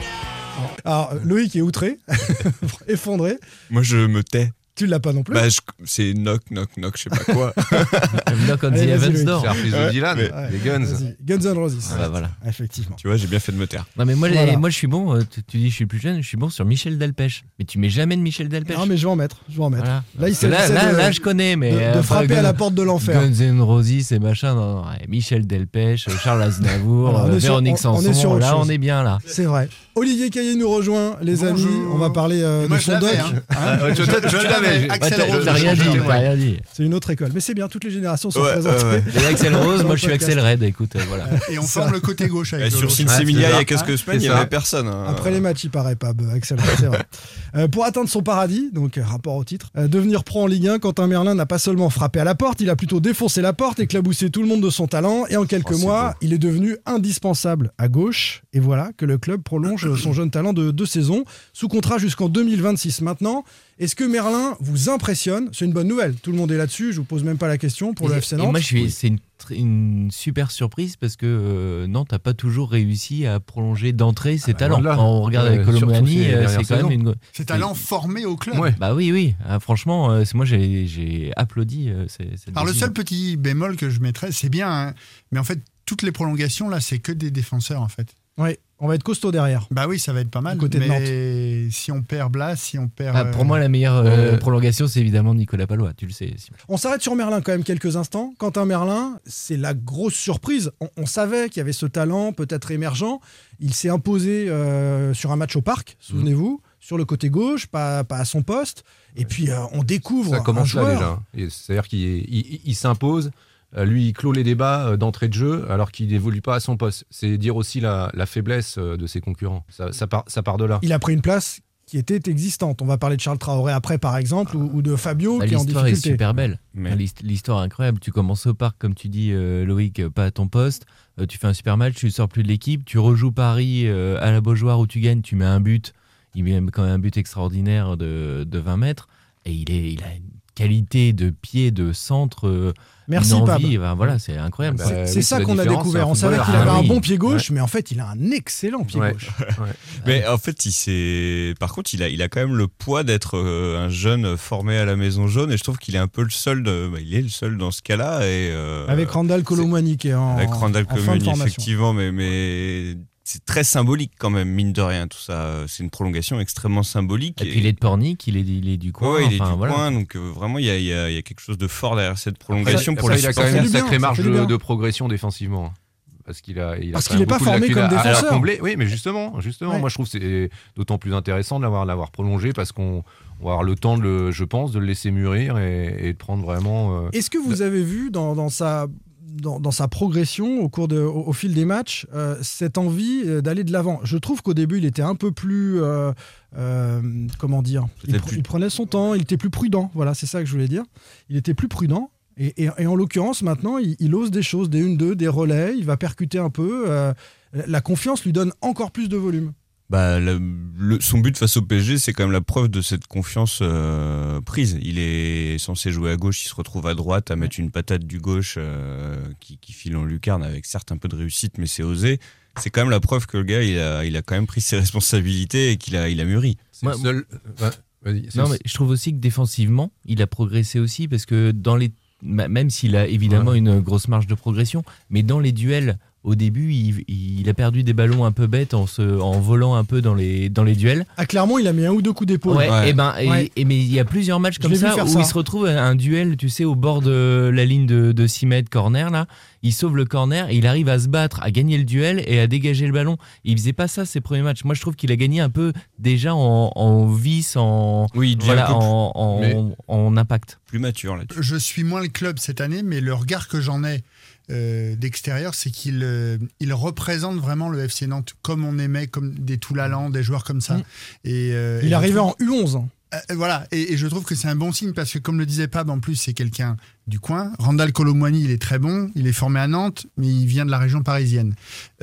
Alors, Loïc est outré, effondré. moi je me tais Tu l'as pas non plus. bah je- c'est knock knock knock je sais pas quoi Knock on the Heavens. Door. C'est de Dylan, mais- Ouais, les Guns. Guns N' Roses. Ah bah voilà. Effectivement. tu vois j'ai bien fait de me taire Non mais moi, les- moi je suis bon, euh, tu, tu dis je suis plus jeune, je suis bon sur Michel Delpech. Mais tu mets jamais de Michel Delpech. Non, mais je vais en mettre. Je vais en mettre. Voilà. Là, il là, là, de- là, je connais, mais. de, de euh, frapper à la porte de l'enfer. Guns N' Roses et machin, non, non, ouais, Michel Delpech, Charles Aznavour, euh, Véronique on- on est Sanson, là on est bien là. C'est vrai. Olivier Caillé nous rejoint, les amis. On va parler euh, de je son l'avais, doc. Ah, Axel Rose, t'as rien dit, l'avais. t'as rien dit. C'est une autre école. Mais c'est bien, toutes les générations sont présentées. Axel Rose, moi je suis. Axel Red, écoute, euh, voilà. Et on forme le côté gauche avec sur. Sinsemilia il y a quelques semaines il c'est y ça. avait personne hein. Après les matchs, il paraît pas, euh, Axel. C'est vrai. Euh, pour atteindre son paradis, donc rapport au titre, devenir pro en Ligue 1, Quentin Merlin n'a pas seulement frappé à la porte, il a plutôt défoncé la porte, éclaboussé tout le monde de son talent, et en quelques Oh, mois, beau. il est devenu indispensable à gauche. Et voilà que le club prolonge son jeune talent de deux saisons, sous contrat jusqu'en 2026 maintenant. Est-ce que Merlin vous impressionne? C'est une bonne nouvelle. Tout le monde est là-dessus. Je vous pose même pas la question pour le Et- FC et Nantes. moi, je suis, c'est une, super surprise parce que euh, Nantes n'a pas toujours réussi à prolonger d'entrée ses bah talents. voilà. Quand on regarde avec Euh, Colomani, euh, c'est quand même une. Ces talents formés au club. Ouais. Bah oui, oui. Ah, franchement, euh, c'est- moi j'ai applaudi euh, cette Alors le seul petit bémol que je mettrais, c'est bien, hein, mais en fait toutes les prolongations là, c'est que des défenseurs en fait. Oui, on va être costaud derrière. Bah oui, ça va être pas mal. Du côté de mais si on perd Blas, si on perd. Ah, euh, pour moi, la meilleure euh, Euh, prolongation, c'est évidemment Nicolas Palois, tu le sais. Simon. On s'arrête sur Merlin quand même quelques instants. Quentin Merlin, c'est la grosse surprise. On, on savait qu'il y avait ce talent peut-être émergent. Il s'est imposé euh, sur un match au parc, souvenez-vous, sur le côté gauche, pas, pas à son poste. Et puis euh, on découvre Ça un commence là joueur. déjà. Et C'est-à-dire qu'il il- il s'impose. Euh, Lui, il clôt les débats euh, d'entrée de jeu alors qu'il n'évolue pas à son poste. C'est dire aussi la, la faiblesse euh, de ses concurrents. Ça, ça part, ça part de là. Il a pris une place qui était existante. On va parler de Charles Traoré après, par exemple, ou, ou de Fabio Bah, qui est en L'histoire est difficulté. super belle. Mais- L'histoire est incroyable. Tu commences au parc, comme tu dis, euh, Loïc, pas à ton poste. Euh, tu fais un super match, tu sors plus de l'équipe. Tu rejoues Paris euh, à la Beaujoire où tu gagnes, tu mets un but. Il met quand même un but extraordinaire de, de 20 mètres. Et il, est, il a une qualité de pied, de centre, euh, Merci, envie. Voilà, c'est incroyable. Bah. C'est oui, c'est ça qu'on a découvert. un On savait qu'il avait Ah un oui. bon pied gauche, Ouais. mais en fait, il a un excellent pied Ouais. gauche. Ouais. Mais en fait, il s'est. Par contre, il a, il a quand même le poids d'être euh, un jeune formé à la Maison Jaune, et je trouve qu'il est un peu le seul. De... bah, il est le seul dans ce cas-là. Et euh, Avec Randall Colomwani qui est en, avec Randall en fin de Colomani, formation. effectivement, mais, mais c'est très symbolique quand même, mine de rien, tout ça. C'est une prolongation extrêmement symbolique. Et puis il est de Pornic, il est, il est du coin. Ouais, il est enfin, du voilà. coin, donc euh, vraiment, il y a, il y a- il y a quelque chose de fort derrière cette Après, prolongation pour après, les il a quand même une sacrée marge de, progression défensivement. Parce qu'il a, il a Parce quand qu'il même est pas beaucoup de formé lacunes comme à- à défenseur. combler. Oui, mais justement, justement, Ouais. moi je trouve que c'est d'autant plus intéressant de l'avoir, l'avoir prolongé parce qu'on on va avoir le temps, de le, je pense, de le laisser mûrir et, et de prendre vraiment. euh, Est-ce que vous avez vu dans, dans sa, dans, dans sa progression au, cours de, au, au fil des matchs euh, cette envie euh, d'aller de l'avant Je trouve qu'au début, il était un peu plus. euh, euh, comment dire il, Peut-être pr- plus- il prenait son temps, il était plus prudent. Voilà, c'est ça que je voulais dire. Il était plus prudent. Et, et- et en l'occurrence, maintenant, il, il ose des choses, des 1-2, des relais, il va percuter un peu. la confiance lui donne encore plus de volume. Bah, le- le- son but face au PSG, c'est quand même la preuve de cette confiance euh, prise. Il est censé jouer à gauche, il se retrouve à droite, à mettre une patate du gauche euh, qui, qui file en lucarne avec certes un peu de réussite, mais c'est osé. C'est quand même la preuve que le gars, il a, il a quand même pris ses responsabilités et qu'il a, il a mûri. Moi- seul- Non, mais je trouve aussi que défensivement, il a progressé aussi parce que dans les. Même s'il a évidemment une grosse marge de progression, mais dans les duels, au début, il, il a perdu des ballons un peu bêtes en, se, en volant un peu dans les, dans les duels. À Clermont, il a mis un ou deux coups d'épaule. Ouais, Ouais. Et ben, et- Ouais. et mais il y a plusieurs matchs comme ça où ça. il se retrouve à un duel, tu sais, au bord de la ligne de, de 6 mètres corner là. Il sauve le corner, et il arrive à se battre, à gagner le duel et à dégager le ballon. Il faisait pas ça ses premiers matchs. Moi, je trouve qu'il a gagné un peu déjà en, en vice, en Oui, voilà, impact. plus mature là-dessus. Je suis moins le club cette année, mais le regard que j'en ai euh, d'extérieur, c'est qu'il euh, il représente vraiment le FC Nantes comme on aimait, comme des Toulalan, des joueurs comme ça. Mm. Et, euh, Il arrivait trouve- en U11. hein. Euh, voilà, et, et je trouve que c'est un bon signe parce que, comme le disait Pab, en plus, c'est quelqu'un du coin. Randall Colomwani, il est très bon, il est formé à Nantes, mais il vient de la région parisienne.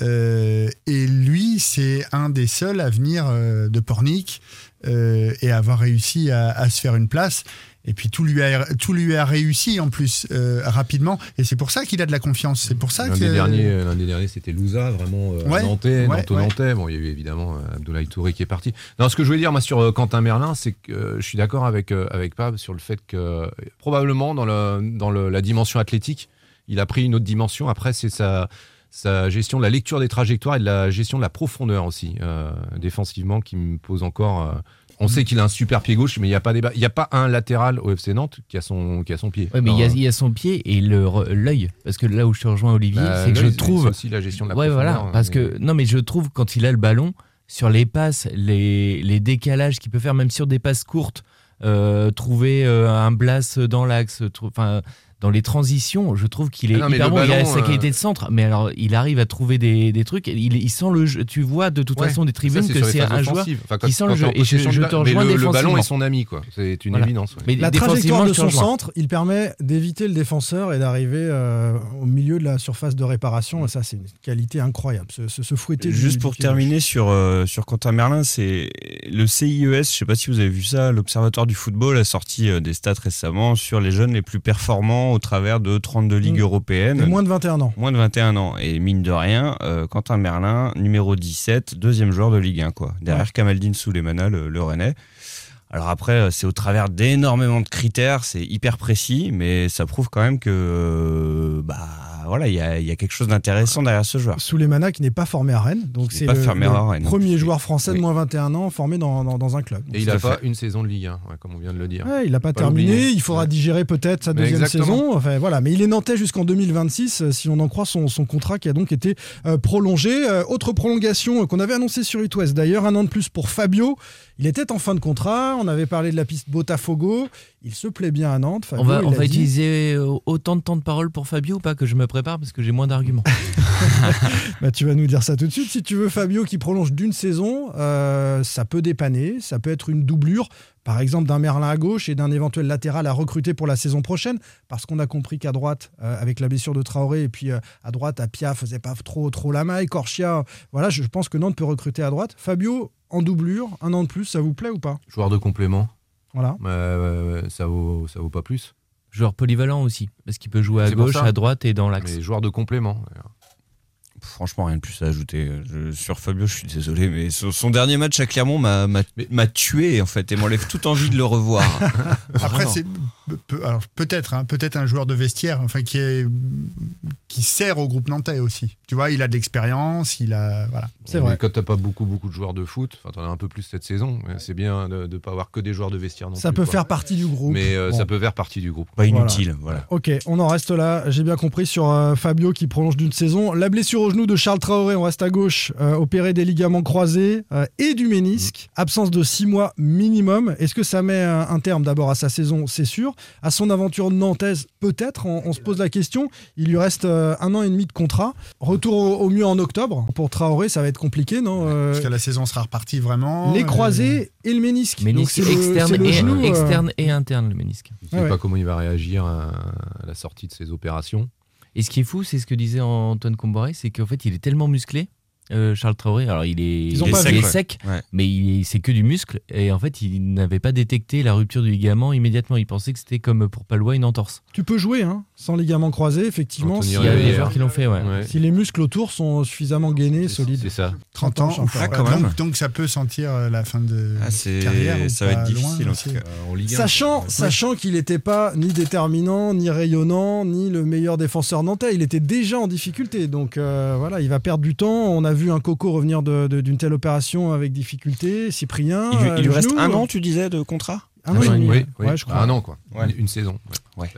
Et lui, c'est un des seuls à venir de Pornic et avoir réussi à, à se faire une place. Et puis tout lui a, tout lui a réussi en plus euh, rapidement. Et c'est pour ça qu'il a de la confiance. C'est pour ça L'un que. des derniers, l'un des derniers, c'était Louza, vraiment euh, Ouais, nantais, ouais, nantais-nantais. Bon, il y a eu évidemment euh, Abdoulaye Touré qui est parti. Non, ce que je voulais dire, moi, sur euh, Quentin Merlin, c'est que euh, je suis d'accord avec, euh, avec Pab sur le fait que euh, probablement dans, le, dans le- la dimension athlétique, il a pris une autre dimension. Après, c'est sa, sa gestion de la lecture des trajectoires et de la gestion de la profondeur aussi, euh, défensivement, qui me pose encore. euh, on sait qu'il a un super pied gauche, mais il n'y a pas débat. Il n'y a pas un latéral au FC Nantes qui a son, qui a son pied. Ouais, mais Non, il y, a, euh, il y a son pied et l'œil. Parce que là où je te rejoins, Olivier, bah, c'est que je trouve. aussi la gestion de la ouais, voilà. profondeur, Parce mais- que, non, mais je trouve quand il a le ballon, sur les passes, les, les décalages qu'il peut faire, même sur des passes courtes, euh, trouver euh, un blast dans l'axe, enfin. Dans les transitions, je trouve qu'il est Ah non, hyper il a sa euh, qualité de centre, mais alors il arrive à trouver des, des trucs. Il, il sent le jeu. Tu vois de toute Ouais, façon des tribunes que c'est un joueur. Enfin, quand- qui sent quand le jeu. Et je, te rejoins le, le ballon est son ami, quoi. C'est une Voilà. évidence. ouais. Mais La trajectoire de son centre, il permet d'éviter le défenseur et d'arriver euh, au milieu de la surface de réparation. Et ça, c'est une qualité incroyable. Se, se, se fouetter Juste du pour terminer sur, euh, sur Quentin Merlin, c'est le CIES, je sais pas si vous avez vu ça, l'Observatoire du football a sorti euh, des stats récemment sur les jeunes les plus performants au travers de 32 ligues Mm. européennes. Et moins de 21 ans. Moins de 21 ans. Et mine de rien, euh, Quentin Merlin, numéro 17, deuxième joueur de Ligue 1, quoi. Derrière Kamaldine Souleymana, le, le Rennais. Alors après, euh, c'est au travers d'énormément de critères, c'est hyper précis, mais ça prouve quand même que euh, bah, voilà, il y a, y a, quelque chose d'intéressant derrière ce joueur. Souleymana qui n'est pas formé à Rennes, donc c'est le, le premier joueur français de moins 21 ans formé dans, dans, dans un club. Donc Et il n'a pas une saison de Ligue 1, comme on vient de le dire. Ouais, il n'a pas, pas, terminé, il faudra digérer peut-être sa deuxième saison. Enfin, voilà. Mais il est nantais jusqu'en 2026, si on en croit son, son, contrat qui a donc été euh, prolongé. Euh, autre prolongation qu'on avait annoncée sur It West d'ailleurs, un an de plus pour Fabio. Il était en fin de contrat, on avait parlé de la piste Botafogo, il se plaît bien à Nantes. Fabio, on va, on va utiliser euh, autant de temps de parole pour Fabio ou pas que je me prépare parce que j'ai moins d'arguments bah, Tu vas nous dire ça tout de suite. Si tu veux Fabio qui prolonge d'une saison, euh, ça peut dépanner, ça peut être une doublure, par exemple d'un Merlin à gauche et d'un éventuel latéral à recruter pour la saison prochaine, parce qu'on a compris qu'à droite, euh, avec la blessure de Traoré, et puis à droite, Apia faisait pas trop, trop la maille, Corchia, voilà, je pense que Nantes peut recruter à droite. Fabio, en doublure, un an de plus, ça vous plaît ou pas? Joueur de complément. Voilà. Euh, ça, vaut, ça vaut pas plus. Joueur polyvalent aussi, parce qu'il peut jouer à gauche, à droite et dans l'axe. Mais joueur de complément. Franchement, rien de plus à ajouter. sur Fabio, je suis désolé, mais son, dernier match à Clermont m'a tué en fait et m'enlève toute envie de le revoir. Après, c'est alors peut-être, hein, peut-être un joueur de vestiaire, enfin qui est qui sert au groupe nantais aussi. Tu vois, il a de l'expérience, il a voilà. C'est vrai. Quand t'as pas beaucoup beaucoup de joueurs de foot, enfin t'en as un peu plus cette saison. C'est bien de, ne pas avoir que des joueurs de vestiaire. Non ça peut faire partie du groupe. Mais euh, ça peut faire partie du groupe. Pas inutile, voilà. Ok, on en reste là. J'ai bien compris sur euh, Fabio qui prolonge d'une saison. La blessure au genou de Charles Traoré, on reste à gauche, euh, opéré des ligaments croisés et du ménisque. Mm. Absence de six mois minimum. Est-ce que ça met un terme d'abord à sa saison C'est sûr. À son aventure nantaise, peut-être. On, se pose la question. Il lui reste euh, un an et demi de contrat. Retour au, mieux en octobre. Pour Traoré, ça va être compliqué, non Parce que la saison sera repartie vraiment. Les croisés et le ménisque. Ménisque externe, et, genou, externe et interne, le ménisque. Je ne sais pas comment il va réagir à, la sortie de ses opérations. Et ce qui est fou, c'est ce que disait Antoine Comboré, c'est qu'en fait, il est tellement musclé euh, Charles Traoré. Alors il est, sec, mais c'est que du muscle. Et en fait, il n'avait pas détecté la rupture du ligament immédiatement. Il pensait que c'était comme pour Palois une entorse. Tu peux jouer hein, sans ligament croisé, effectivement. Si, il y a des joueurs qui l'ont fait. Si les muscles autour sont suffisamment gainés, solides. C'est ça. 30 ans. Ah, donc, donc, ça peut sentir euh, la fin de ah, carrière. Ça va être difficile en tout cas. sachant, sachant qu'il n'était pas ni déterminant, ni rayonnant, ni le meilleur défenseur nantais. Il était déjà en difficulté. Donc euh, voilà, il va perdre du temps. On a vu un Coco revenir d'une telle opération avec difficulté. Cyprien. Il, lui euh, reste un an, tu disais, de contrat un an oui, oui, oui, je crois. Un an, quoi. Une, saison. Ouais.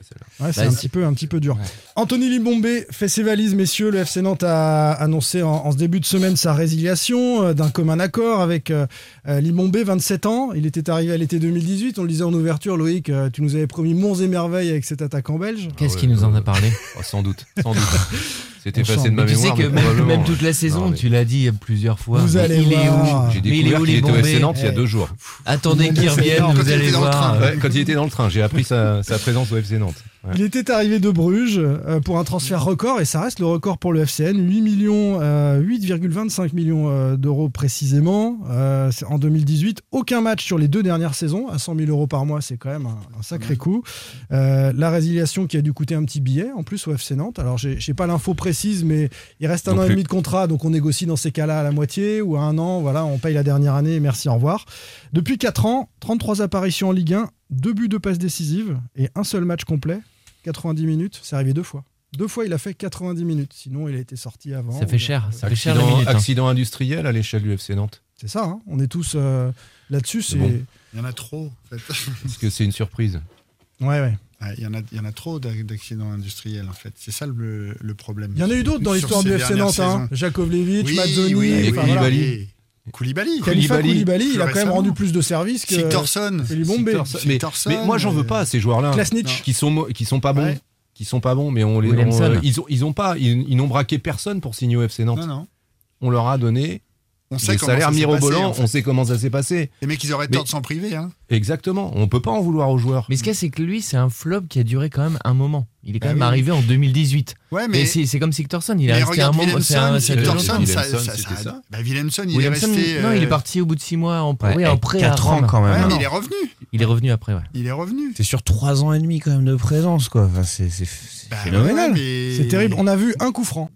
c'est un, petit peu, un petit peu dur. Anthony Limbombe fait ses valises, messieurs. Le FC Nantes a annoncé en, ce début de semaine sa résiliation euh, d'un commun accord avec euh, euh Limbombe, 27 ans. Il était arrivé à l'été 2018. On le disait en ouverture, Loïc, euh, tu nous avais promis monts et merveilles avec cet attaquant belge. Qu'est-ce qu'il nous en a parlé oh, Sans doute. Sans doute. C'était passé de ma mémoire. Tu sais que même, toute la saison, tu l'as dit plusieurs fois. Vous allez il voir. J'ai découvert qu'il était au FC Nantes il y a deux jours. Attendez qu'il revienne, vous allez voir. Quand il était dans le train, j'ai appris sa présence au FC Nantes. Il était arrivé de Bruges euh, pour un transfert record et ça reste le record pour le FCN, 8 millions, 8,25 euh, millions euh, d'euros précisément en 2018. Aucun match sur les deux dernières saisons à 100 000 euros par mois, c'est quand même un, sacré coup. la résiliation qui a dû coûter un petit billet en plus au FC Nantes. Alors j'ai pas l'info précise, mais il reste un an et demi de contrat, donc on négocie dans ces cas-là à la moitié ou à un an. Voilà, on paye la dernière année. Merci, au revoir. Depuis 4 ans, 33 apparitions en Ligue 1, deux buts de passes décisives et un seul match complet 90 minutes, c'est arrivé deux fois. Deux fois, il a fait 90 minutes. Sinon, il a été sorti avant. Ça fait cher. Ça fait cher hein. accident industriel à l'échelle du FC Nantes. C'est ça. Hein. on est tous euh, là-dessus. Il y en a trop. En fait. Est-ce que c'est une surprise Ouais, ouais. Il y, en a, il y en a trop d'accidents industriels en fait. C'est ça le, problème. Il y en a eu d'autres dans l'histoire du FC Nantes. Hein. Jakovlevic, oui, Mazzoni, oui, Koulibaly. Koulibaly. Khalifa Koulibaly, il a quand même rendu plus de services que Siktorsson. Mais, mais, moi, j'en veux pas à ces joueurs-là. Qui sont, qui sont pas bons. Qui sont pas bons, mais on les, ils, ont, ils ont pas, ils, n'ont braqué personne pour signer au FC Nantes. Non, non. On leur a donné on sait des salaires mirobolants, on sait comment ça s'est passé. Les mecs, ils auraient tort de s'en priver. Hein. Exactement, on peut pas en vouloir aux joueurs. Mais ce qu'il y a, c'est que lui, c'est un flop qui a duré quand même un moment. Il est quand bah même arrivé en 2018. Ouais, mais c'est comme Siktorson, il a resté un moment. C'est un Siktorson, ça, ça, bah, Williamson, il est resté. Non, il est euh, parti au bout de 6 mois en prêt. en prêt 4 ans quand même. il est revenu. Il est revenu après, ouais. Il est revenu. C'est sur 3 ans et demi quand même de présence, quoi. Enfin, c'est bah phénoménal. C'est terrible. On a vu un coup franc.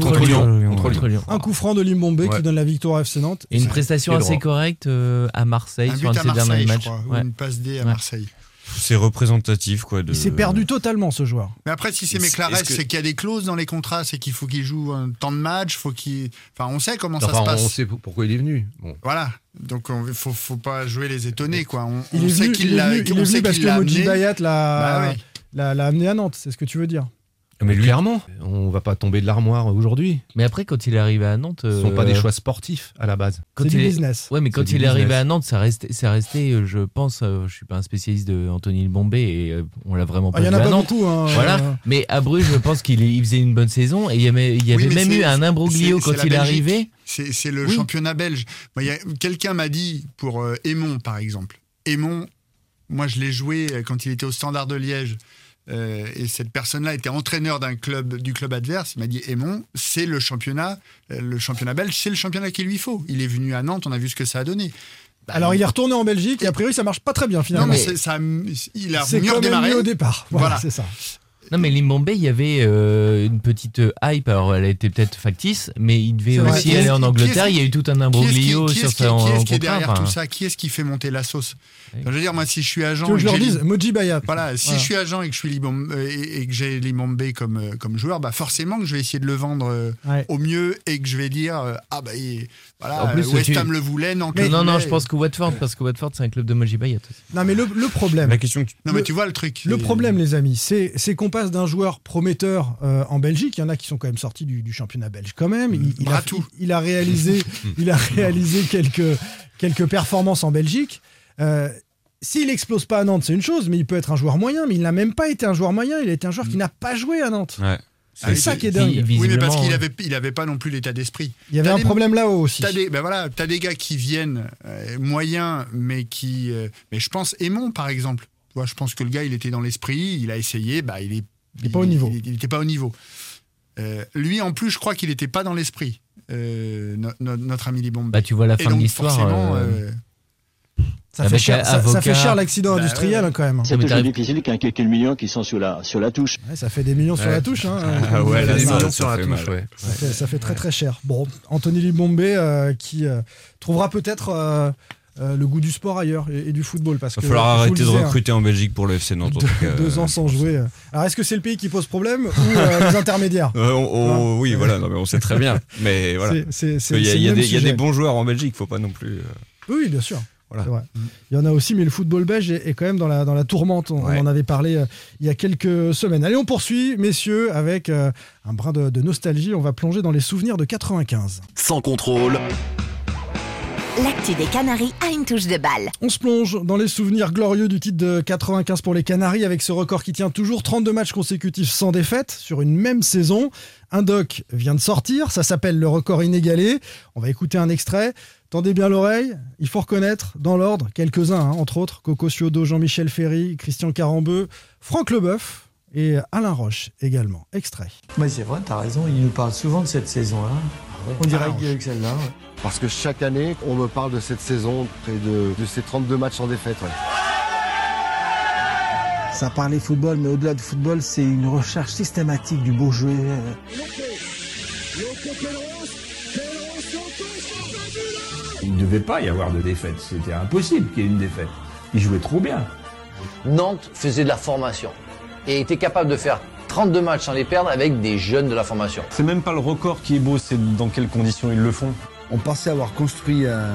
Contre Lyon. Un coup franc de Limbombe qui donne la victoire à FC Nantes. Et une prestation assez correcte euh, à Marseille sur un de ses derniers matchs. Une passe D à Marseille. C'est représentatif, quoi. De... Il s'est perdu totalement, ce joueur. Mais après, si c'est que- c'est qu'il y a des clauses dans les contrats, c'est qu'il faut qu'il joue un temps de match, faut qu'il. Enfin, on sait comment Enfin, ça se passe. on sait pourquoi il est venu. Bon. Voilà. Donc, il faut, faut pas jouer les étonnés, quoi. On, Il on est sait qu'il il est l'a venu- il on est sait venu parce qu'il que Moji. Bayat l'a Bah ouais. l'a- l'a amené à Nantes, c'est ce que tu veux dire. Mais clairement, on va pas tomber de l'armoire aujourd'hui. Mais après, quand il est arrivé à Nantes. Ce sont pas euh, des choix sportifs à la base. Quand C'est il du est- business. Ouais, mais quand il est arrivé à Nantes, ça restait, ça restait, euh, je pense, euh, je suis pas un spécialiste de Anthony Bombay et euh, on l'a vraiment Ah, pas Il y en a à pas Nantes. beaucoup. hein, Voilà. euh, Mais à Bruges, je pense qu'il est- il faisait une bonne saison et il y avait, il y avait Oui, mais même eu un imbroglio quand il est arrivé. C'est le Oui. championnat belge. Quelqu'un m'a dit pour euh, Aimon, par exemple. Aimon, moi, je l'ai joué euh, quand il était au Standard de Liège. Euh, et cette personne-là était entraîneur d'un club du club adverse. Il m'a dit Aimon, c'est le championnat, euh, le championnat belge, c'est le championnat qu'il lui faut. Il est venu à Nantes, on a vu ce que ça a donné. Bah, Alors il est retourné en Belgique et a priori ça marche pas très bien non, finalement. mais c'est- ça, il a mieux quand même redémarré. au départ. Voilà, Voilà. c'est ça. Non, mais Limbombe, il y avait euh, une petite hype. Alors, elle était peut-être factice, mais il devait aussi aller en Angleterre. Il y a eu tout un imbroglio sur qui- sa qui est-ce qui est contrat, derrière enfin. tout ça? Qui est-ce qui fait monter la sauce? Je veux dire, moi, si je suis agent, Tu que je et leur dise Lim- Moji Bayat. Voilà, si Voilà. je suis agent et que je suis Libom- euh, et, et que j'ai Limombe comme euh, comme joueur, bah forcément que je vais essayer de le vendre euh, Ouais. au mieux et que je vais dire ah bah il- voilà En plus, West tu- Ham le voulait, non, non, voulait. je pense que Watford, parce que Watford, c'est un club de Moji Bayat aussi. Non mais le, le problème, La question que tu- Non mais tu vois le truc. le problème les amis, c'est c'est qu'on passe d'un joueur prometteur euh, en Belgique, il y en a qui sont quand même sortis du, du championnat belge quand même. Il, il a, il, il a réalisé, il a réalisé quelques quelques performances en Belgique. Euh, S'il explose pas à Nantes, c'est une chose, mais il peut être un joueur moyen. Mais il n'a même pas été un joueur moyen. Il a été un joueur qui n'a pas joué à Nantes. Ouais. C'est ça qui est dingue. Oui mais parce qu'il ouais. avait il avait pas non plus l'état d'esprit. Il y avait un des- problème là-haut aussi. T'as des ben voilà, t'as des gars qui viennent euh, moyens mais qui euh, mais je pense Aimon par exemple. Tu vois, je pense que le gars il était dans l'esprit, il a essayé, bah il est Il est pas au niveau. Il n'était pas au niveau. Euh, lui en plus je crois qu'il n'était pas dans l'esprit. euh, no- no- notre ami Libombe. Bah, tu vois la fin de l'histoire. Ça fait cher, ça, ça fait cher l'accident Bah, industriel ouais. hein, quand même. C'est mais toujours t'arrives- difficile quand il y a quelques millions qui sont sur la, sur la touche. Ouais, ça fait des millions sur la touche. Hein, Ah ouais, Des ça- millions sur la fait touche. Ça fait, ça fait très très cher. Bon, Anthony Libombe euh, qui euh, trouvera peut-être euh, euh, le goût du sport ailleurs et, et du football. Parce Il va falloir arrêter de disais, hein, recruter en Belgique pour le FC Nantes. deux, deux ans sans jouer. Alors est-ce que c'est le pays qui pose problème ou euh, les intermédiaires Euh, on- on- oui, voilà, non, mais on sait très bien. Mais voilà. C'est- c'est- c'est- Il y, a, c'est il des, il y a sujet. des bons joueurs en Belgique, faut pas non plus. Oui, bien sûr. Voilà. Vrai. Il y en a aussi, mais le football belge est, est quand même dans la, dans la tourmente. On, Ouais. on en avait parlé euh, il y a quelques semaines. Allez, on poursuit, messieurs, avec euh, un brin de, de nostalgie. On va plonger dans les souvenirs de 95. Sans contrôle, L'actu des Canaries a une touche de balle. On se plonge dans les souvenirs glorieux du titre de 95 pour les Canaries avec ce record qui tient toujours 32 matchs consécutifs sans défaite sur une même saison. Un doc vient de sortir, ça s'appelle le record inégalé. On va écouter un extrait. Tendez bien l'oreille, il faut reconnaître dans l'ordre quelques-uns, hein, entre autres Coco Ciodo, Jean-Michel Ferry, Christian Carambeu, Franck Leboeuf et Alain Roche également. Extrait. Mais c'est vrai, t'as raison, il nous parle souvent de cette saison-là. On dirait que celle-là. ouais. Parce que chaque année, on me parle de cette saison et de, de ces 32 matchs sans défaite. ouais. Ça parlait football, mais au-delà du football, c'est une recherche systématique du beau jeu. Il ne devait pas y avoir de défaite. C'était impossible qu'il y ait une défaite. Il jouait trop bien. Nantes faisait de la formation et était capable de faire 32 matchs sans les perdre avec des jeunes de la formation. C'est même pas le record qui est beau, c'est dans quelles conditions ils le font. On pensait avoir construit euh,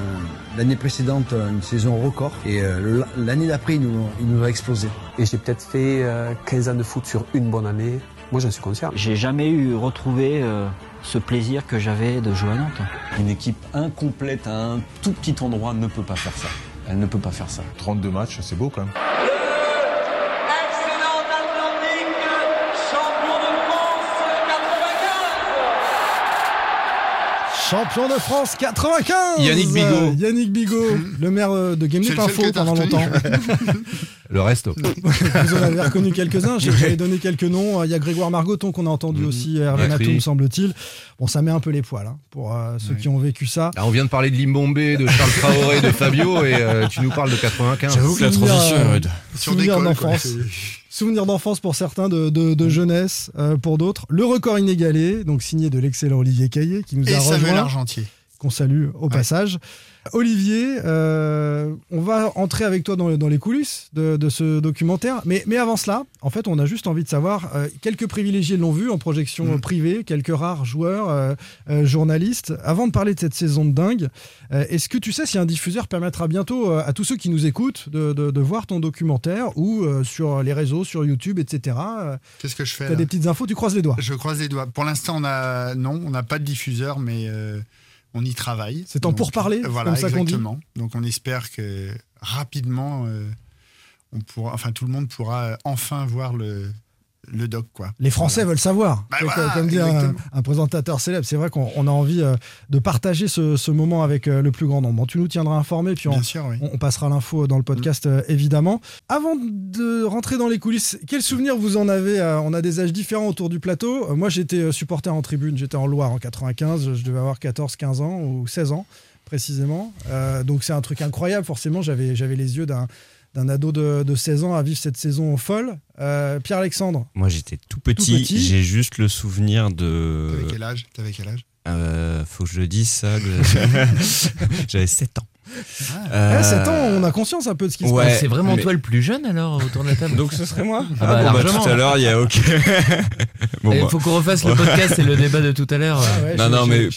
l'année précédente euh, une saison record et euh, l'année d'après il nous, il nous a explosé. Et j'ai peut-être fait euh, 15 ans de foot sur une bonne année. Moi j'en suis conscient. J'ai jamais eu retrouvé euh, ce plaisir que j'avais de jouer à Nantes. Une équipe incomplète à un tout petit endroit ne peut pas faire ça. Elle ne peut pas faire ça. 32 matchs, c'est beau quand même. Champion de France 95 Yannick Bigot. Euh, Yannick Bigot, le maire euh, de Game Info que pendant longtemps. Le reste. Vous en avez reconnu quelques-uns, j'ai- j'avais donné quelques noms. Il y a Grégoire Margoton qu'on a entendu Mhm. aussi, Hervé. Natoum semble-t-il. Bon, ça met un peu les poils hein, pour euh, ceux Ouais. qui ont vécu ça. Là, on vient de parler de Limbombe, de Charles Traoré, de Fabio, et euh, tu nous parles de 95. Souvenir, euh, Sur Souvenir d'école, quoi. d'enfance. C'est- Souvenir d'enfance pour certains, de, de- de jeunesse euh, pour d'autres. Le record inégalé, donc signé de l'excellent Olivier Caillé qui nous Et a Samuel rejoint. Argentier. qu'on salue au passage. Olivier, euh, on va entrer avec toi dans, dans les coulisses de, de, ce documentaire. Mais, mais avant cela, en fait, on a juste envie de savoir, euh, quelques privilégiés l'ont vu en projection mmh. privée, quelques rares joueurs, euh, journalistes. Avant de parler de cette saison de dingue, est-ce que tu sais si un diffuseur permettra bientôt à tous ceux qui nous écoutent de, de, de voir ton documentaire ou sur les réseaux, sur YouTube, etc. Qu'est-ce que je fais Tu as des petites infos, tu croises les doigts Je croise les doigts. Pour l'instant, on a non, on n'a pas de diffuseur, mais on y travaille. C'est en pour parler, voilà, comme ça qu'on dit. Exactement. Donc on espère que rapidement, euh, on pourra, enfin tout le monde pourra enfin voir le, le doc quoi. Les Français voilà. veulent savoir. Bah comme, voilà, comme dit un, un, présentateur célèbre, c'est vrai qu'on a envie euh, de partager ce, ce, moment avec euh, le plus grand nombre. Bon, tu nous tiendras informés, puis on, sûr, oui. on, on, passera l'info dans le podcast mmh. évidemment. Avant de rentrer dans les coulisses, quels souvenirs vous en avez On a des âges différents autour du plateau. moi, j'étais supporter en tribune, j'étais en Loire en 95, je devais avoir 14, 15 ans ou 16 ans précisément. Euh, donc c'est un truc incroyable. Forcément, j'avais les yeux d'un d'un ado de, de, 16 ans à vivre cette saison folle. Euh, Pierre-Alexandre Moi, j'étais tout petit. petit. J'ai juste le souvenir de. T'avais quel âge? T'avais quel âge? Euh, Faut que je le dise ça. J'avais 7 ans. Ah. Euh... 7 ans, on a conscience un peu de ce qui se ouais, passe. C'est vraiment mais... toi le plus jeune alors autour de la table Donc ce serait moi ah bah, ah bon, bah, Tout à l'heure, il y a OK. bon, il faut qu'on refasse le podcast et le débat de tout à l'heure. Ah ouais, non, non, mais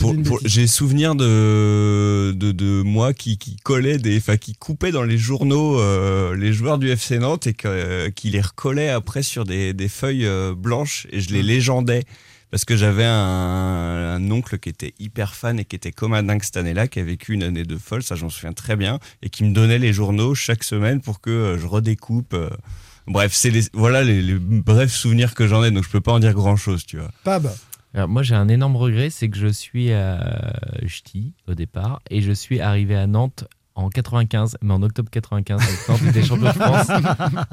j'ai souvenir de, de, de, moi qui, qui collait des, enfin, qui coupait dans les journaux euh, les joueurs du FC Nantes et que, euh, qui les recollait après sur des, des feuilles euh, blanches et je les légendais parce que j'avais un, un, oncle qui était hyper fan et qui était comme un dingue cette année-là, qui a vécu une année de folle, ça j'en souviens très bien, et qui me donnait les journaux chaque semaine pour que euh, je redécoupe. Euh. Bref, c'est les, voilà les, les, brefs souvenirs que j'en ai, donc je peux pas en dire grand-chose, tu vois. Pab alors moi j'ai un énorme regret, c'est que je suis à Ch'ti au départ et je suis arrivé à Nantes en 95, mais en octobre 95, Nantes était champion de France.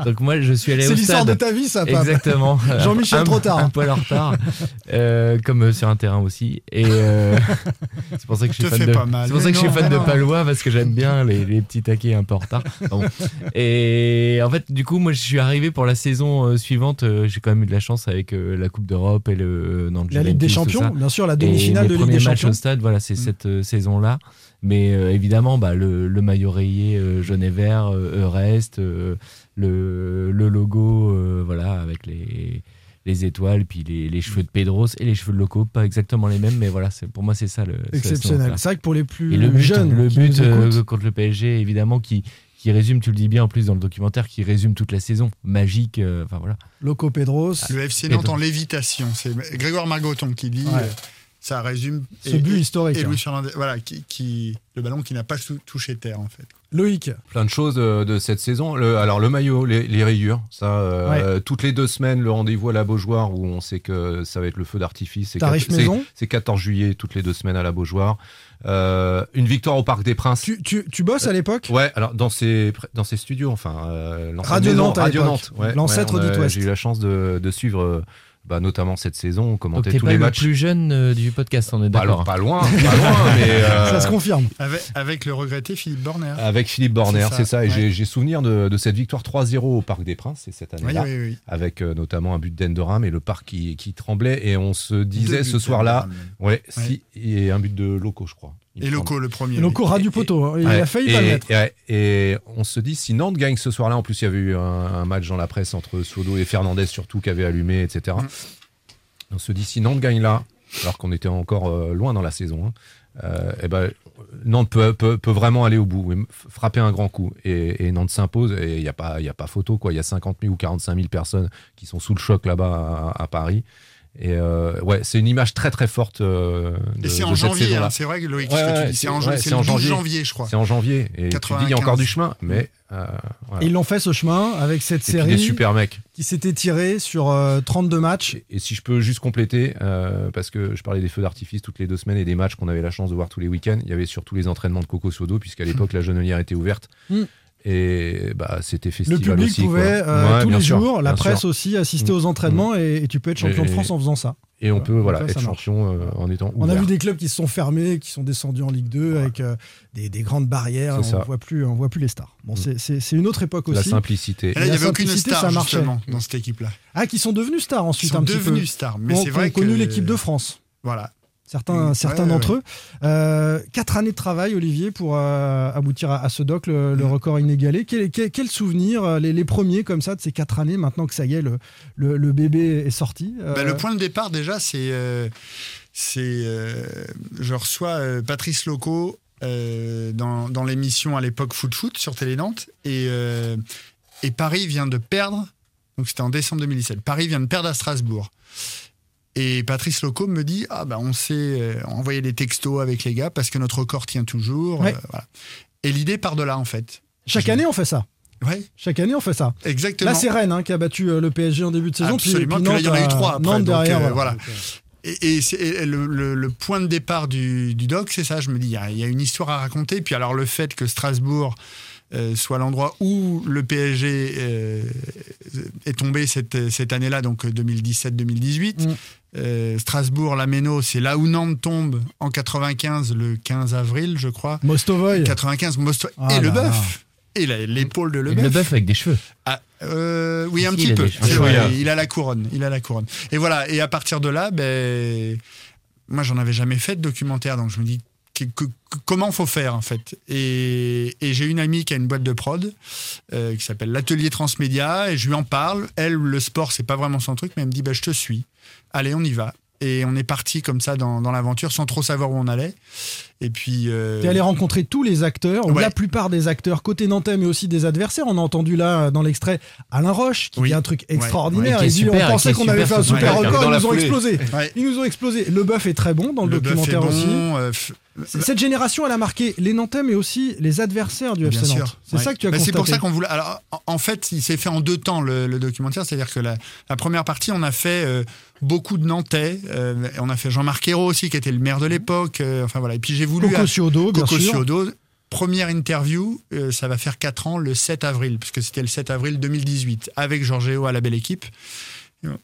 Donc moi, je suis allé au stade. C'est l'histoire de ta vie, ça. Pab. Exactement. Jean-Michel trop tard. Un poil en retard, euh, comme euh, sur un terrain aussi. Et euh, c'est pour ça que je suis fan de. C'est pour ça que je suis fan de Palois parce que j'aime bien les, les, petits taquets un peu en retard. Bon. Et en fait, du coup, moi, je suis arrivé pour la saison euh, suivante. J'ai quand même eu de la chance avec la Coupe d'Europe et le. Non, la Ligue des Champions, bien sûr, la demi-finale de Ligue des Champions. au stade, voilà, c'est mmh. cette saison-là. Mais euh, évidemment, bah, le, le, maillot rayé euh, jaune et vert, euh, Eurest, le, le, logo, voilà, avec les, les étoiles, puis les, les, cheveux de Pedros et les cheveux de Loco, pas exactement les mêmes, mais voilà, pour moi c'est ça le. Exceptionnel. C'est vrai que pour les plus et le but, jeunes, le but contre le PSG, évidemment, qui qui résume, tu le dis bien en plus dans le documentaire, qui résume toute la saison. Magique, enfin euh, voilà. Loco Pedros. Le FC Nantes en lévitation. C'est Grégoire Margoton qui dit. Ouais. Euh, ça résume ce et, but historique. Et, et Louis Fernandez, voilà, qui, qui, le ballon qui n'a pas touché terre en fait. Loïc. Plein de choses de, de cette saison. Le, alors le maillot, les, les rayures, ça, euh, ouais. toutes les deux semaines, le rendez-vous à la Beaujoire où on sait que ça va être le feu d'artifice. C'est 14 juillet, toutes les deux semaines à la Beaujoire. Euh, une victoire au Parc des Princes. Tu, tu, tu bosses à l'époque? Ouais, alors dans ces, dans ces studios, enfin. Euh, Radio Nantes, Radio Nantes, ouais, l'ancêtre ouais, du. J'ai eu la chance de, de suivre bah, notamment cette saison, on commentait Donc tous pas les le matchs. plus jeune euh, du podcast, on est d'accord. Pas, pas, loin, pas loin, mais euh, ça se confirme. Avec, avec, le regretté Philippe Borner. Avec Philippe Borner, c'est ça. ça. Et ouais. j'ai souvenir de, de, cette victoire 3-0 au Parc des Princes, c'est cette année-là, oui, oui, oui. avec euh, notamment un but d'Endoram et le parc qui, qui, tremblait. Et on se disait ce soir-là, ouais, si, et un but de Loco, je crois. Et Loco, le premier. Loco ras du poteau, hein. il ouais, a failli et, pas le mettre. Et, et, on se dit, si Nantes gagne ce soir-là, en plus il y avait eu un, un, match dans la presse entre Sodo et Fernandez surtout qui avait allumé, etc. Mmh. On se dit si Nantes gagne là, alors qu'on était encore euh, loin dans la saison, hein, euh, et ben, Nantes peut, peut, peut, vraiment aller au bout, frapper un grand coup. Et, et Nantes s'impose, et il n'y a, pas, y a pas photo, quoi. Il y a 50 000 ou 45 000 personnes qui sont sous le choc là-bas à, à Paris. Et euh, ouais, c'est une image très très forte. Euh, de, et c'est en janvier, hein, c'est vrai que Loïc, ouais, ouais, c'est en, ouais, en janvier, janvier, je crois. C'est en janvier. Et 95. tu dis, il y a encore du chemin, mais. Euh, voilà. Ils l'ont fait ce chemin avec cette et série. Des super mecs. Qui s'était tirée sur 32 matchs. Et, et, si je peux juste compléter, euh, parce que je parlais des feux d'artifice toutes les deux semaines et des matchs qu'on avait la chance de voir tous les week-ends, il y avait surtout les entraînements de Coco Sodo, puisqu'à l'époque la Genelière était ouverte. Mm. Et bah, c'était festival Le public aussi, pouvait euh, ouais, tous les sûr, jours, la presse sûr. aussi, assister aux entraînements mmh. et, et, tu peux être champion et, de France en faisant ça. Et on peut voilà, être champion euh, en étant On a vu des clubs qui se sont fermés, qui sont descendus en Ligue 2 ouais. avec euh, des, des, grandes barrières. On voit plus, on voit plus les stars. Bon, mmh. c'est une autre époque aussi. La simplicité. Là, il n'y avait aucune star ça marchait. dans cette équipe-là. Ah, qui sont devenus stars ensuite Ils sont un devenus petit peu. stars, mais c'est vrai connu que... l'équipe de France. Voilà. Certains, certains d'entre eux. Euh, quatre années de travail, Olivier, pour euh, aboutir à, ce doc, le, Mm. record inégalé. Quel, quel, quel souvenir, euh, les, les, premiers comme ça, de ces quatre années, maintenant que ça y est, le, le, le bébé est sorti bah, Le point de départ, déjà, c'est. c'est je reçois Patrice Loco dans, dans l'émission à l'époque Foot Foot sur Télé Nantes. Et, et Paris vient de perdre. Donc c'était en décembre 2017. Paris vient de perdre à Strasbourg. Et Patrice Loco me dit Ah, bah, on s'est euh, envoyé des textos avec les gars parce que notre record tient toujours. Ouais. Euh, voilà. Et l'idée part de là, en fait. Chaque Je... année, on fait ça. Ouais. Chaque année, on fait ça. Exactement. Là, c'est Rennes hein, qui a battu euh, le PSG en début de saison. Absolument. Puis, il y en a eu trois après. Nantes donc, derrière. euh, voilà. Et, et, et le, le, le, point de départ du, du doc, c'est ça. Je me dis, il y, y, a une histoire à raconter. Puis alors, le fait que Strasbourg euh, soit l'endroit où le PSG euh, est tombé cette, cette année-là, donc 2017-2018. Mm. Euh, Strasbourg, la Méno, c'est là où Nantes tombe en 95, le 15 avril, je crois. Mostovoy. 95, Mosto ah et le bœuf. Et l'épaule de Leboeuf. Le bœuf avec des cheveux. Ah, euh, oui, un si, petit il peu. Vrai, il a la couronne. Il a la couronne. Et voilà. Et à partir de là, ben, moi, j'en avais jamais fait de documentaire, donc je me dis comment faut faire en fait. Et, et j'ai une amie qui a une boîte de prod euh, qui s'appelle l'Atelier Transmédia et je lui en parle. Elle, le sport, c'est pas vraiment son truc, mais elle me dit bah, je te suis. Allez, on y va. Et on est parti comme ça dans, dans l'aventure sans trop savoir où on allait. Et puis. Euh... Tu es allé rencontrer tous les acteurs, Ouais. la plupart des acteurs, côté nantais, mais aussi des adversaires. On a entendu là dans l'extrait Alain Roche qui Oui. dit un truc extraordinaire. Ouais, dit, super, on pensait qu'on avait fait un super. record, ils nous ont explosé. Ouais. Ils nous ont explosé. Le bœuf est très bon dans le, documentaire bon, aussi. euh, f- Cette génération, elle a marqué les Nantais, mais aussi les adversaires du FC. Nantes. C'est Ouais. ça que tu as Bah. C'est pour ça qu'on voulait. Alors, en- fait, il s'est fait en deux temps le, le documentaire. C'est-à-dire que la, la première partie, on a fait euh, beaucoup de Nantais. Euh, on a fait Jean-Marc Ayrault aussi, qui était le maire de l'époque. Euh, enfin voilà. Et puis j'ai voulu. Coco Ciodo, bien Coco sûr. Ciodo. Première interview, euh, ça va faire 4 ans, le 7 avril, puisque c'était le 7 avril 2018, avec Georgeo à la belle équipe.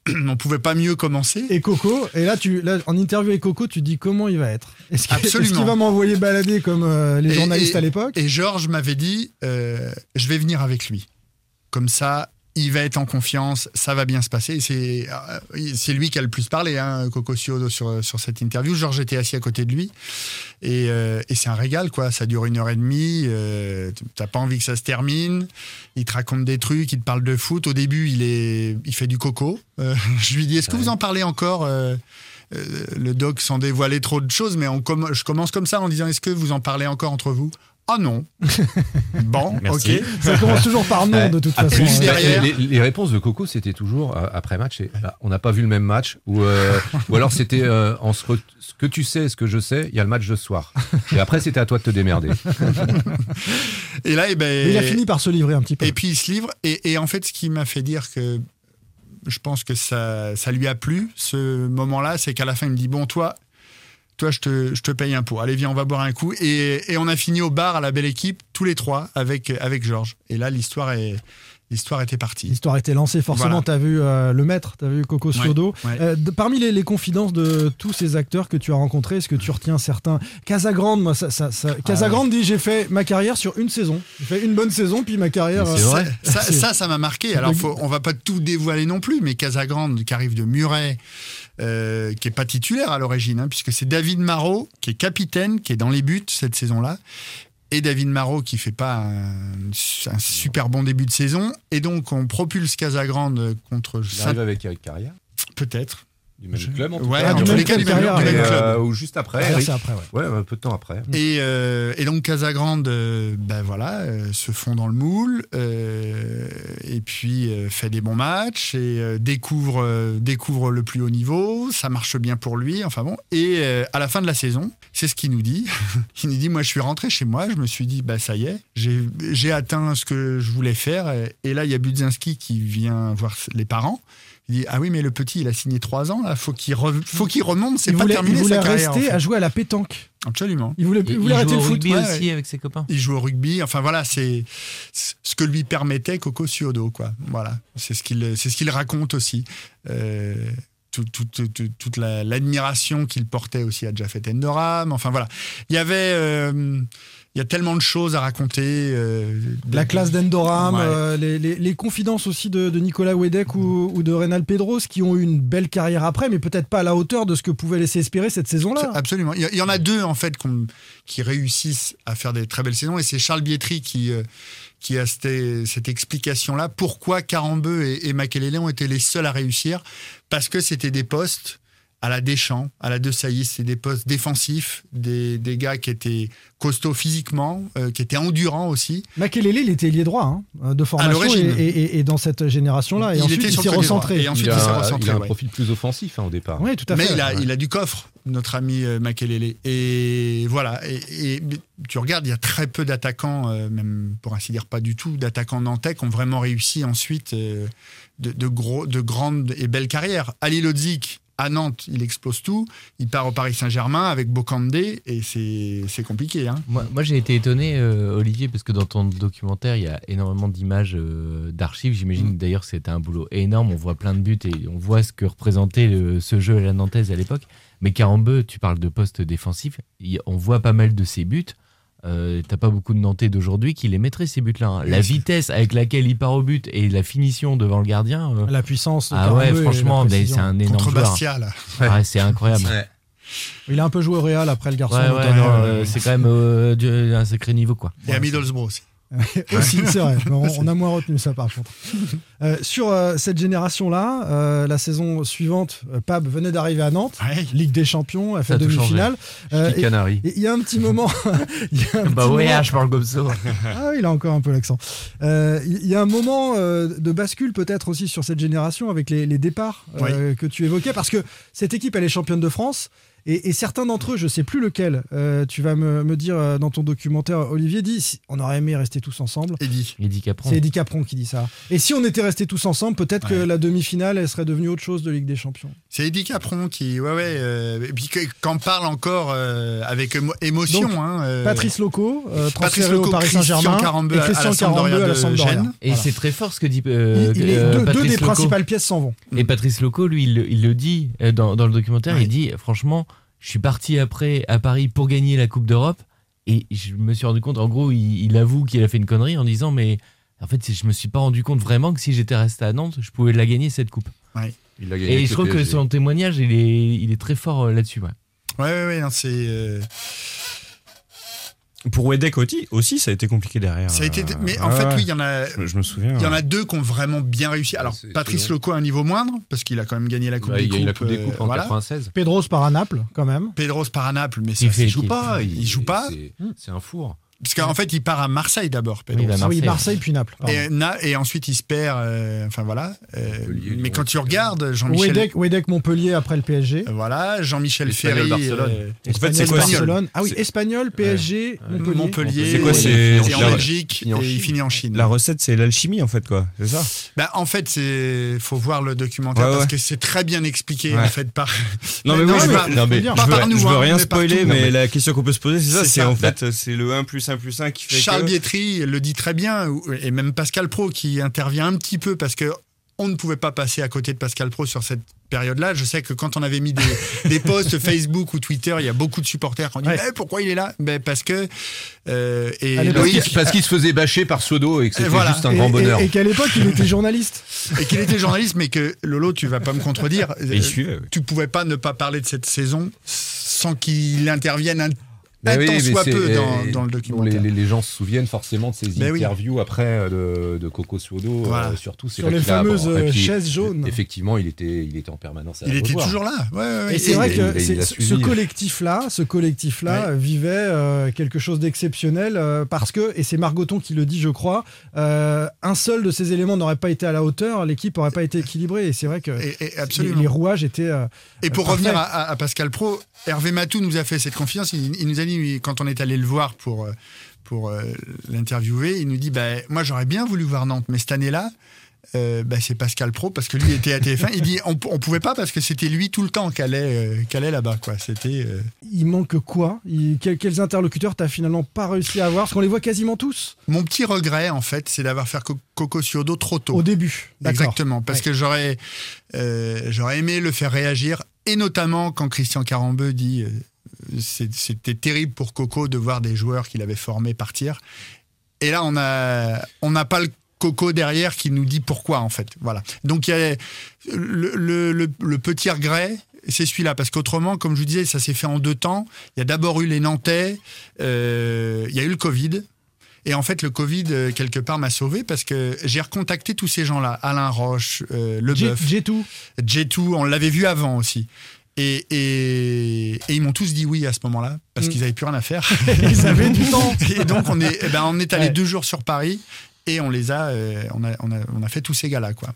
On pouvait pas mieux commencer. Et Coco, et là, tu, là, en interview avec Coco, tu dis comment il va être? Est-ce qu'il va m'envoyer balader comme euh, les Et- journalistes et- à l'époque? Et Georges m'avait dit, euh, je vais venir avec lui. Comme ça, il va être en confiance, ça va bien se passer. C'est euh, c'est lui qui a le plus parlé, hein, Coco Ciodo, sur, sur cette interview. Georges était assis à côté de lui. Et, euh, et c'est un régal, quoi. Ça dure une heure et demie. euh, T'as pas envie que ça se termine. Il te raconte des trucs, il te parle de foot. Au début, il, est, il fait du coco. Euh, je lui dis, est-ce que vous en parlez encore le doc sans dévoiler trop de choses, mais on je commence comme ça en disant est-ce que vous en parlez encore entre vous? Ah non. bon, Merci. ok. Ça commence toujours par non, de toute façon. plus derrière. Les, les réponses de Coco, c'était toujours euh, après match. et, bah, on n'a pas vu le même match, ou, euh, ou alors c'était euh, en ce, que tu sais, ce que je sais. Il y a le match de ce soir. Et après, c'était à toi de te démerder. Et là, eh ben, Mais il a fini par se livrer un petit peu. Et puis il se livre. Et, et en fait, ce qui m'a fait dire que je pense que ça, ça lui a plu, ce moment-là, c'est qu'à la fin, il me dit Bon, toi, toi je, te, je te paye un pot. Allez, viens, on va boire un coup. Et, et on a fini au bar à la belle équipe, tous les trois, avec, avec Georges. Et là, l'histoire est. L'histoire était partie. L'histoire était lancée, forcément, Voilà. tu as vu euh, le maître, tu as vu Coco ouais. Euh, parmi les, les confidences de tous ces acteurs que tu as rencontrés, est-ce que tu retiens certains? Casagrande, moi, ça, ça, ça- Casagrande dit j'ai fait ma carrière sur une saison. J'ai fait une bonne saison, puis ma carrière. Euh, vrai. Ça, ça m'a marqué. Alors, faut, on va pas tout dévoiler non plus, mais Casagrande, qui arrive de Muret, euh, qui est pas titulaire à l'origine, hein, puisque c'est David Marot, qui est capitaine, qui est dans les buts cette saison-là, et David Marot, qui fait pas un, un super bon début de saison. Et donc, on propulse Casagrande contre Il arrive avec Eric Carrière, Peut-être. Du Je- club en tout Ouais, cas. même les Et, euh, ou juste après. Ah, c'est après, ouais. Ouais, un peu de temps après. Et, euh, et donc Casagrande, euh, ben voilà, euh, se fond dans le moule, et puis fait des bons matchs, et découvre, découvre le plus haut niveau, ça marche bien pour lui, enfin bon. Et à la fin de la saison, c'est ce qu'il nous dit. Il nous dit, moi je suis rentré chez moi, je me suis dit, bah ça y est, j'ai j'ai atteint ce que je voulais faire, et, et là il y a Budzinski qui vient voir les parents. Il dit, ah oui, mais le petit, il a signé trois ans, là, faut qu'il re- faut qu'il remonte, c'est pas voulait, terminé il voulait sa carrière. rester en fait. à jouer à la pétanque. Absolument. Il voulait, il Il, voulait il arrêter joue le au foot. rugby ouais, aussi ouais. avec ses copains. Il joue au rugby. Enfin voilà, c'est ce que lui permettait Coco Ciodo, quoi. Voilà, c'est ce qu'il c'est ce qu'il raconte aussi. Euh, tout- tout- tout- tout- toute la- l'admiration qu'il portait aussi à Jafet Endoram. Enfin voilà, il y avait, euh, il y a tellement de choses à raconter. euh, La de- classe d'Endoram, Ouais. euh, les, les- les confidences aussi de, de Nicolas Wedek ou, ou de Reynal Pedros qui ont eu une belle carrière après, mais peut-être pas à la hauteur de ce que pouvait laisser espérer cette saison-là. Absolument. Il y, en a deux en fait qui réussissent à faire des très belles saisons et c'est Charles Bietri qui euh, qui a cette, cette explication-là. Pourquoi Carambeu et, et Makelele ont été les seuls à réussir? Parce que c'était des postes à la Deschamps, à la De Sailly, c'est des postes défensifs, des, des gars qui étaient costauds physiquement, euh, qui étaient endurants aussi. Makelele, il était ailier droit hein, de formation et, dans cette génération-là. Et Il ensuite, était il s'est recentré. Et ensuite, il il s'est a, recentré, il a un ouais. profil plus offensif hein, au départ. Oui, tout à Mais fait. il a, Ouais. il a du coffre, notre ami euh, Makelele. Et voilà. Et, et tu regardes, il y a très peu d'attaquants, euh, même pour ainsi dire pas du tout, d'attaquants nantais qui ont vraiment réussi ensuite euh, de, de gros, de grandes et belles carrières. Ali Lodzik, à Nantes, il explose tout. Il part au Paris Saint-Germain avec Bocandé et c'est compliqué. Hein. Moi, moi, j'ai été étonné, euh, Olivier, parce que dans ton documentaire, il y a énormément d'images euh, d'archives. J'imagine Mm. que d'ailleurs c'était un boulot énorme. On voit plein de buts et on voit ce que représentait le- ce jeu à la Nantaise à l'époque. Mais Carambeu, tu parles de poste défensif. il- on voit pas mal de ses buts. Euh, T'as pas beaucoup de Nantais d'aujourd'hui qui les mettraient ces buts-là. hein. La vitesse avec laquelle il part au but et la finition devant le gardien. euh, La puissance. de ah ouais, franchement, c'est un énorme Contre. Bastia, là. Ouais, c'est incroyable. Ouais. Il a un peu joué au Real après le garçon. Ouais, ouais, non, euh, c'est quand même euh, du- un sacré niveau, quoi. Et à Middlesbrough aussi. Aussi, c'est vrai. On, on a moins retenu ça par contre. Euh, sur euh, cette génération-là, euh, la saison suivante, euh, Pab venait d'arriver à Nantes, Ligue des Champions, a fait demi-finale. Euh, Il y a un petit moment. y a un Bah petit ouais, moment- je parle comme ça. Ah oui, il a encore un peu l'accent. Euh, Il y a un moment euh, de bascule peut-être aussi sur cette génération avec les, les départs euh, que tu évoquais, parce que cette équipe, elle est championne de France. Et, et certains d'entre eux, je sais plus lequel, euh, tu vas me, me dire euh, dans ton documentaire, Olivier dit, si- on aurait aimé rester tous ensemble. Eddie. Eddie Capron. C'est Eddie Capron qui dit ça. Et si on était restés tous ensemble, peut-être que la demi-finale, elle serait devenue autre chose de Ligue des Champions. C'est Eddie Capron qui, ouais, ouais, euh, et puis que- qu'en parle encore euh, avec émo- émotion. Donc, hein, euh, Patrice Loco, euh, Patrice Loco, au Paris Christian Saint-Germain, et Christian Carambeu à la de Sampdoria. Et Voilà. c'est très fort ce que dit euh, Il- il est- euh, deux, des Loco. principales pièces s'en vont. Et Patrice Loco, lui, il, le- il le dit euh, dans, dans le documentaire, il dit franchement, je suis parti après à Paris pour gagner la Coupe d'Europe et je me suis rendu compte, en gros, il, il avoue qu'il a fait une connerie en disant mais en fait, je me suis pas rendu compte vraiment que si j'étais resté à Nantes, je pouvais la gagner cette coupe. Ouais. Il l'a gagné Et je trouve que son témoignage, il est, il est très fort euh, là-dessus. Ouais. Ouais, ouais, ouais, non, c'est. euh, Pour Wedek aussi, aussi, ça a été compliqué derrière. Ça a été, Euh, mais en fait, ouais. oui, il y en a. Je, je me souviens. Il y en ouais. a deux qui ont vraiment bien réussi. Alors, Patrice Loco à un niveau moindre, parce qu'il a quand même gagné la Coupe Bah, des il Coupes. gagne la Coupe des euh, Coupes en voilà. 96. Pedros par à Naples, quand même. Pedros par à Naples, mais ça, Il fait Il joue pas. Il joue pas. C'est un four. Parce qu'en fait, il part à Marseille d'abord, Pedro. Oui, il Ah Marseille. Puis Naples. et, na- et ensuite, il se perd. euh, enfin voilà. Euh, mais quand tu regardes, Jean-Michel. Wedek, Montpellier après le PSG. Voilà, Jean-Michel Ferry. Barcelone. euh, En fait, c'est Espagnol, quoi c'est- Barcelone. Ah oui, Espagnol, PSG, Montpellier. Montpellier. C'est quoi, c'est- en Belgique. en et il finit en Chine. La recette, c'est l'alchimie, en fait, quoi. C'est ça Bah, en fait, c'est faut voir le documentaire Ouais, parce ouais. que c'est très bien expliqué Ouais. en fait par. Non, mais non, oui, je mais veux- pas- non, mais pas je veux, par nous, je veux hein, rien spoiler, mais la question qu'on peut se poser, c'est ça. C'est en fait, c'est le 1 plus 1 plus 1 qui fait Charles que... Bietri le dit très bien, et même Pascal Pro qui intervient un petit peu parce que on ne pouvait pas passer à côté de Pascal Pro sur cette période-là. Je sais que quand on avait mis des, des posts Facebook ou Twitter, il y a beaucoup de supporters qui ont dit Ouais. Eh, pourquoi il est là? Ben, Parce que. euh, et l'époque, Parce qu'il parce qu'il se faisait bâcher par Sodo et que c'était voilà. juste un Et- grand et- bonheur. Et, qu'à l'époque, il était journaliste. et qu'il était journaliste, mais que Lolo, tu vas pas me contredire. Et oui. Tu pouvais pas ne pas parler de cette saison sans qu'il intervienne un, Oui, mais soit peu et- dans, dans le documentaire. les- les gens se souviennent forcément de ces Ben oui. interviews après euh, de, de Coco Suodo, Voilà. euh, surtout. Sur les fameuses bon, puis, chaises jaunes. Effectivement, il était, il était en permanence à Il était revoir. toujours là. Ouais, ouais, ouais. Et c'est vrai que il- il ce collectif-là, ce collectif-là vivait euh, quelque chose d'exceptionnel euh, parce que, et c'est Margoton qui le dit, je crois, euh, un seul de ces éléments n'aurait pas été à la hauteur, l'équipe n'aurait pas été équilibrée. Et c'est vrai que Et- et les, absolument. les rouages étaient. euh, Et pour revenir à, à- à Pascal Pro, Hervé Matou nous a fait cette confiance. Il, il nous a dit, quand on est allé le voir pour, euh, pour euh, l'interviewer, il nous dit bah, Moi, j'aurais bien voulu voir Nantes, mais cette année-là, euh, bah, c'est Pascal Pro parce que lui était à TF1. Il dit on, on pouvait pas parce que c'était lui tout le temps qui allait, euh, qu'allait là-bas. Quoi. C'était, Il manque quoi? Il- quel- Quels interlocuteurs t'as finalement pas réussi à avoir? Parce qu'on les voit quasiment tous. Mon petit regret, en fait, c'est d'avoir fait Co- Coco Ciodo trop tôt. Au début. Exactement. Parce Ouais. que j'aurais, j'aurais aimé le faire réagir. Et notamment quand Christian Carambeu dit c'était terrible pour Coco de voir des joueurs qu'il avait formés partir. Et là, on a, on n'a pas le Coco derrière qui nous dit pourquoi, en fait. Voilà. Donc, il y a le, le- le- le petit regret, c'est celui-là. Parce qu'autrement, comme je vous disais, ça s'est fait en deux temps. Il y a d'abord eu les Nantais, euh, il y a eu le Covid. Et en fait, le Covid, euh, quelque part, m'a sauvé parce que j'ai recontacté tous ces gens-là. Alain Roche, euh, Leboeuf. J2. J2, on l'avait vu avant aussi. Et, et, et ils m'ont tous dit oui à ce moment-là, parce Mm. qu'ils n'avaient plus rien à faire. Ils avaient du temps. Et donc, on est, eh ben, on est allé Ouais. deux jours sur Paris et on les a, euh, on a, on a, on a fait tous ces gars-là, quoi.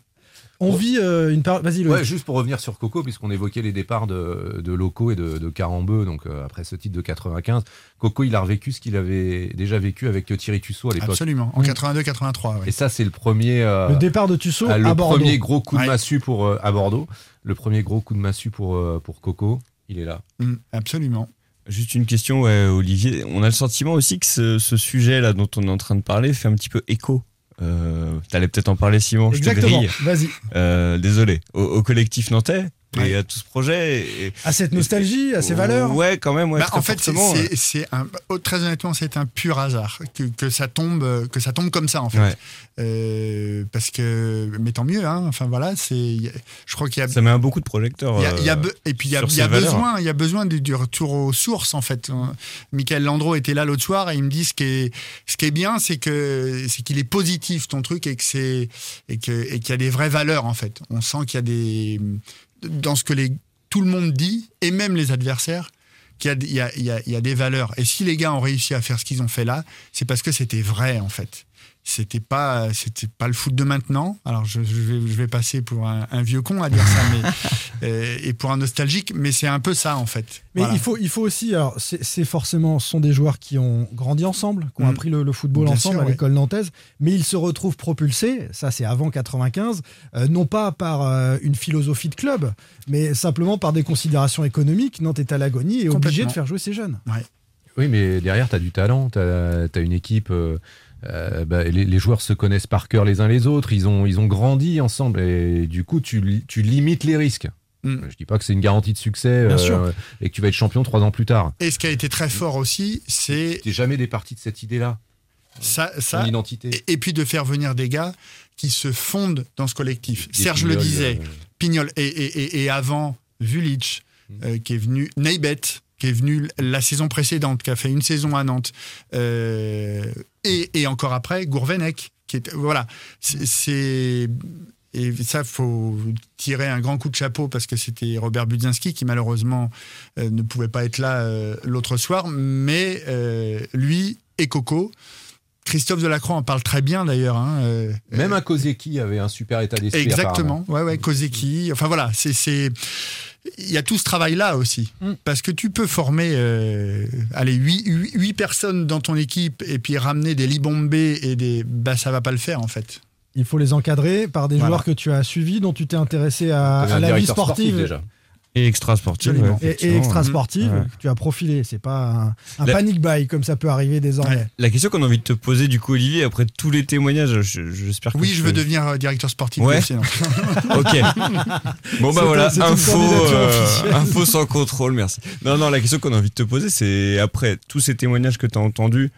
On vit euh, une part. Vas-y. Ouais, juste pour revenir sur Coco, puisqu'on évoquait les départs de, de locaux et de, de Carambeu, donc euh, après ce titre de 95, Coco, il a revécu ce qu'il avait déjà vécu avec Thierry Tussaud à l'époque. Absolument. En 82-83, ouais. Et ça, c'est le premier. euh, Le départ de Tussaud le à Bordeaux. premier gros coup de Ouais. massue pour euh, à Bordeaux. Le premier gros coup de massue pour euh, pour Coco, il est là. Mm, absolument. Juste une question, ouais, Olivier. On a le sentiment aussi que ce, ce sujet-là dont on est en train de parler fait un petit peu écho. Euh, T'allais peut-être en parler, Simon. Je te Exactement. grille. Vas-y. Euh, désolé. Au, au collectif nantais Ouais. et à tout ce projet. et- À cette nostalgie, à ces valeurs. Ouais, quand même. Ouais, Bah, en fait, c'est- un, oh, très honnêtement, c'est un pur hasard que, que ça tombe, euh, que ça tombe comme ça en fait. Ouais. Euh, parce que, mais tant mieux. Hein, enfin voilà, c'est, je crois qu'il y a, Ça met un beaucoup de projecteurs. Il y a- il y a euh, be- et puis il y a, y besoin, il y a besoin du, du retour aux sources en fait. Euh, Michael Landreau était là l'autre soir et il me dit ce qui est, ce qui est bien, c'est que c'est qu'il est positif ton truc et que c'est et que et qu'il y a des vraies valeurs en fait. On sent qu'il y a des dans ce que tout le monde dit et même les adversaires qu'il y a des valeurs. Et si les gars ont réussi à faire ce qu'ils ont fait là, c'est parce que c'était vrai en fait. C'était pas, c'était pas le foot de maintenant. Alors je, je vais, je vais passer pour un, un vieux con à dire ça, mais euh, et pour un nostalgique, mais c'est un peu ça en fait. Mais Voilà. il, faut, il faut aussi, alors c'est c'est forcément, ce sont des joueurs qui ont grandi ensemble, qui ont Mm. appris le, le football Bien ensemble sûr, à ouais. l'école nantaise, mais ils se retrouvent propulsés, ça c'est avant 95, euh, non pas par euh, une philosophie de club, mais simplement par des considérations économiques. Nantes est à l'agonie et obligé de faire jouer ses jeunes. Oui, mais derrière, tu as du talent, tu as, une équipe. Euh, bah, les, les joueurs se connaissent par cœur les uns les autres, ils ont, ils ont grandi ensemble et du coup, tu, tu limites les risques. Mm. Je dis pas que c'est une garantie de succès Bien euh, sûr. et que tu vas être champion trois ans plus tard. Et ce qui a été très fort aussi, c'est T'es jamais départi de cette idée-là. ça, ça identité. et, et puis de faire venir des gars qui se fondent dans ce collectif. Des Serge le disait, euh, Pignol et, et, avant Vulic, euh, qui est venu, Neibet, qui est venu la saison précédente, qui a fait une saison à Nantes, euh, et, et encore après Gourvenec, qui est voilà, c'est- et ça faut tirer un grand coup de chapeau parce que c'était Robert Budzinski qui malheureusement euh, ne pouvait pas être là euh, l'autre soir, mais lui et Coco. Christophe Delacroix en parle très bien d'ailleurs. hein, Même un Kozeki avait un super état d'esprit. Exactement. Ouais, ouais, Kozeki. Enfin voilà, c'est, il y a tout ce travail-là aussi. Parce que tu peux former, euh, allez, 8, personnes dans ton équipe et puis ramener des Libombé et des, bah ça va pas le faire en fait. Il faut les encadrer par des Voilà. joueurs que tu as suivis, dont tu t'es intéressé à, la vie sportif, sportive. déjà. Et extra ouais, Et, extra sportive, Ouais. tu as profilé. C'est pas un, un La- panic buy comme ça peut arriver désormais. La question qu'on a envie de te poser, du coup, Olivier, après tous les témoignages, je- j'espère que Oui, je veux devenir euh, directeur sportif. Ouais. non. Ok. Bon bah voilà, un- info, euh, info sans contrôle, merci. Non, non, la question qu'on a envie de te poser, c'est après tous ces témoignages que tu as entendus,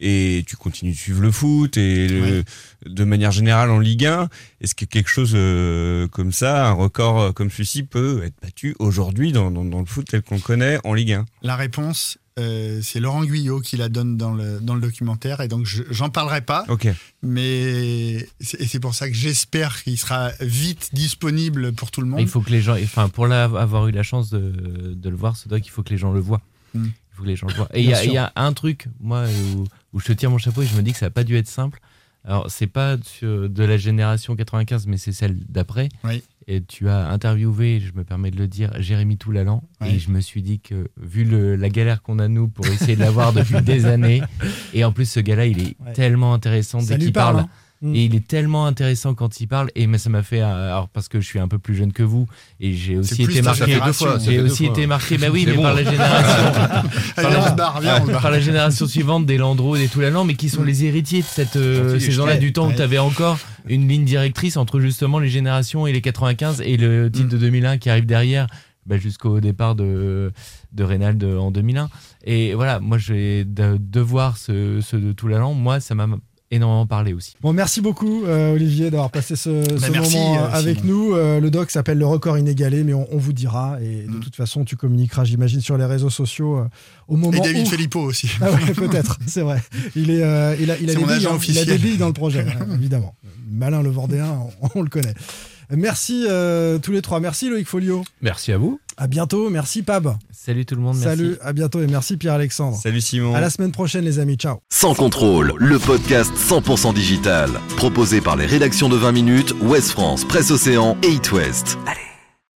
et tu continues de suivre le foot, et le- de manière générale en Ligue 1, est-ce que quelque chose euh, comme ça, un record euh, comme celui-ci, peut être battu aujourd'hui dans, dans- dans le foot tel qu'on le connaît en Ligue 1 La réponse, euh, c'est Laurent Guyot qui la donne dans le, dans le documentaire et donc je- j'en parlerai pas. Ok. Mais c'est, et c'est pour ça que j'espère qu'il sera vite disponible pour tout le monde. Il faut que les gens, enfin, pour la- avoir eu la chance de, de le voir, c'est doit qu'il faut que les gens le voient. Mm. Il faut que les gens le voient. Et il y, il y a un truc, moi, où, où je te tire mon chapeau et je me dis que ça n'a pas dû être simple. Alors, c'est pas de la génération 95, mais c'est celle d'après. Oui. Et tu as interviewé, je me permets de le dire, Jérémy Toulalan. Oui. Et je me suis dit que, vu le- la galère qu'on a, nous, pour essayer de l'avoir depuis des années, et en plus, ce gars-là, il est Ouais. tellement intéressant dès qu'il parle, parle. hein. Mm. Et il est tellement intéressant quand il parle. Et mais ça m'a fait, euh, alors parce que je suis un peu plus jeune que vous, et j'ai aussi été marqué. J'ai deux aussi fois. été marqué. Bah oui, mais bon. par la génération. Barre, viens, se barre. par la génération suivante des Landreau, des Toulalan, mais qui sont les héritiers de cette euh, ces je gens-là du temps où tu avais encore une ligne directrice entre justement les générations et les 95 et le titre de 2001 qui arrive derrière. bah, jusqu'au départ de, de Reynald en 2001. Et voilà, moi, j'ai de, de voir ce, ce de Toulalan, moi, ça m'a énormément parlé aussi. Bon, merci beaucoup, euh, Olivier, d'avoir passé ce, ce merci, moment euh, avec Simon. nous. Euh, le doc s'appelle Le Record Inégalé, mais on, on vous dira. Et de Mm. toute façon, tu communiqueras, j'imagine, sur les réseaux sociaux euh, au moment Et David où... Filippo aussi. Ah ouais, peut-être, c'est vrai. Il, est, euh, il a, il a C'est des billes, hein. il a officiel. des billes dans le projet, hein, évidemment. Malin le Vendéen, on, on le connaît. Merci euh, tous les trois. Merci Loïc Folio. Merci à vous. À bientôt. Merci Pab. Salut tout le monde. Merci. Salut, à bientôt et merci Pierre-Alexandre. Salut Simon. À la semaine prochaine les amis. Ciao. Sans contrôle, le podcast 100% digital. Proposé par les rédactions de 20 minutes, Ouest France, Presse Océan et It West. À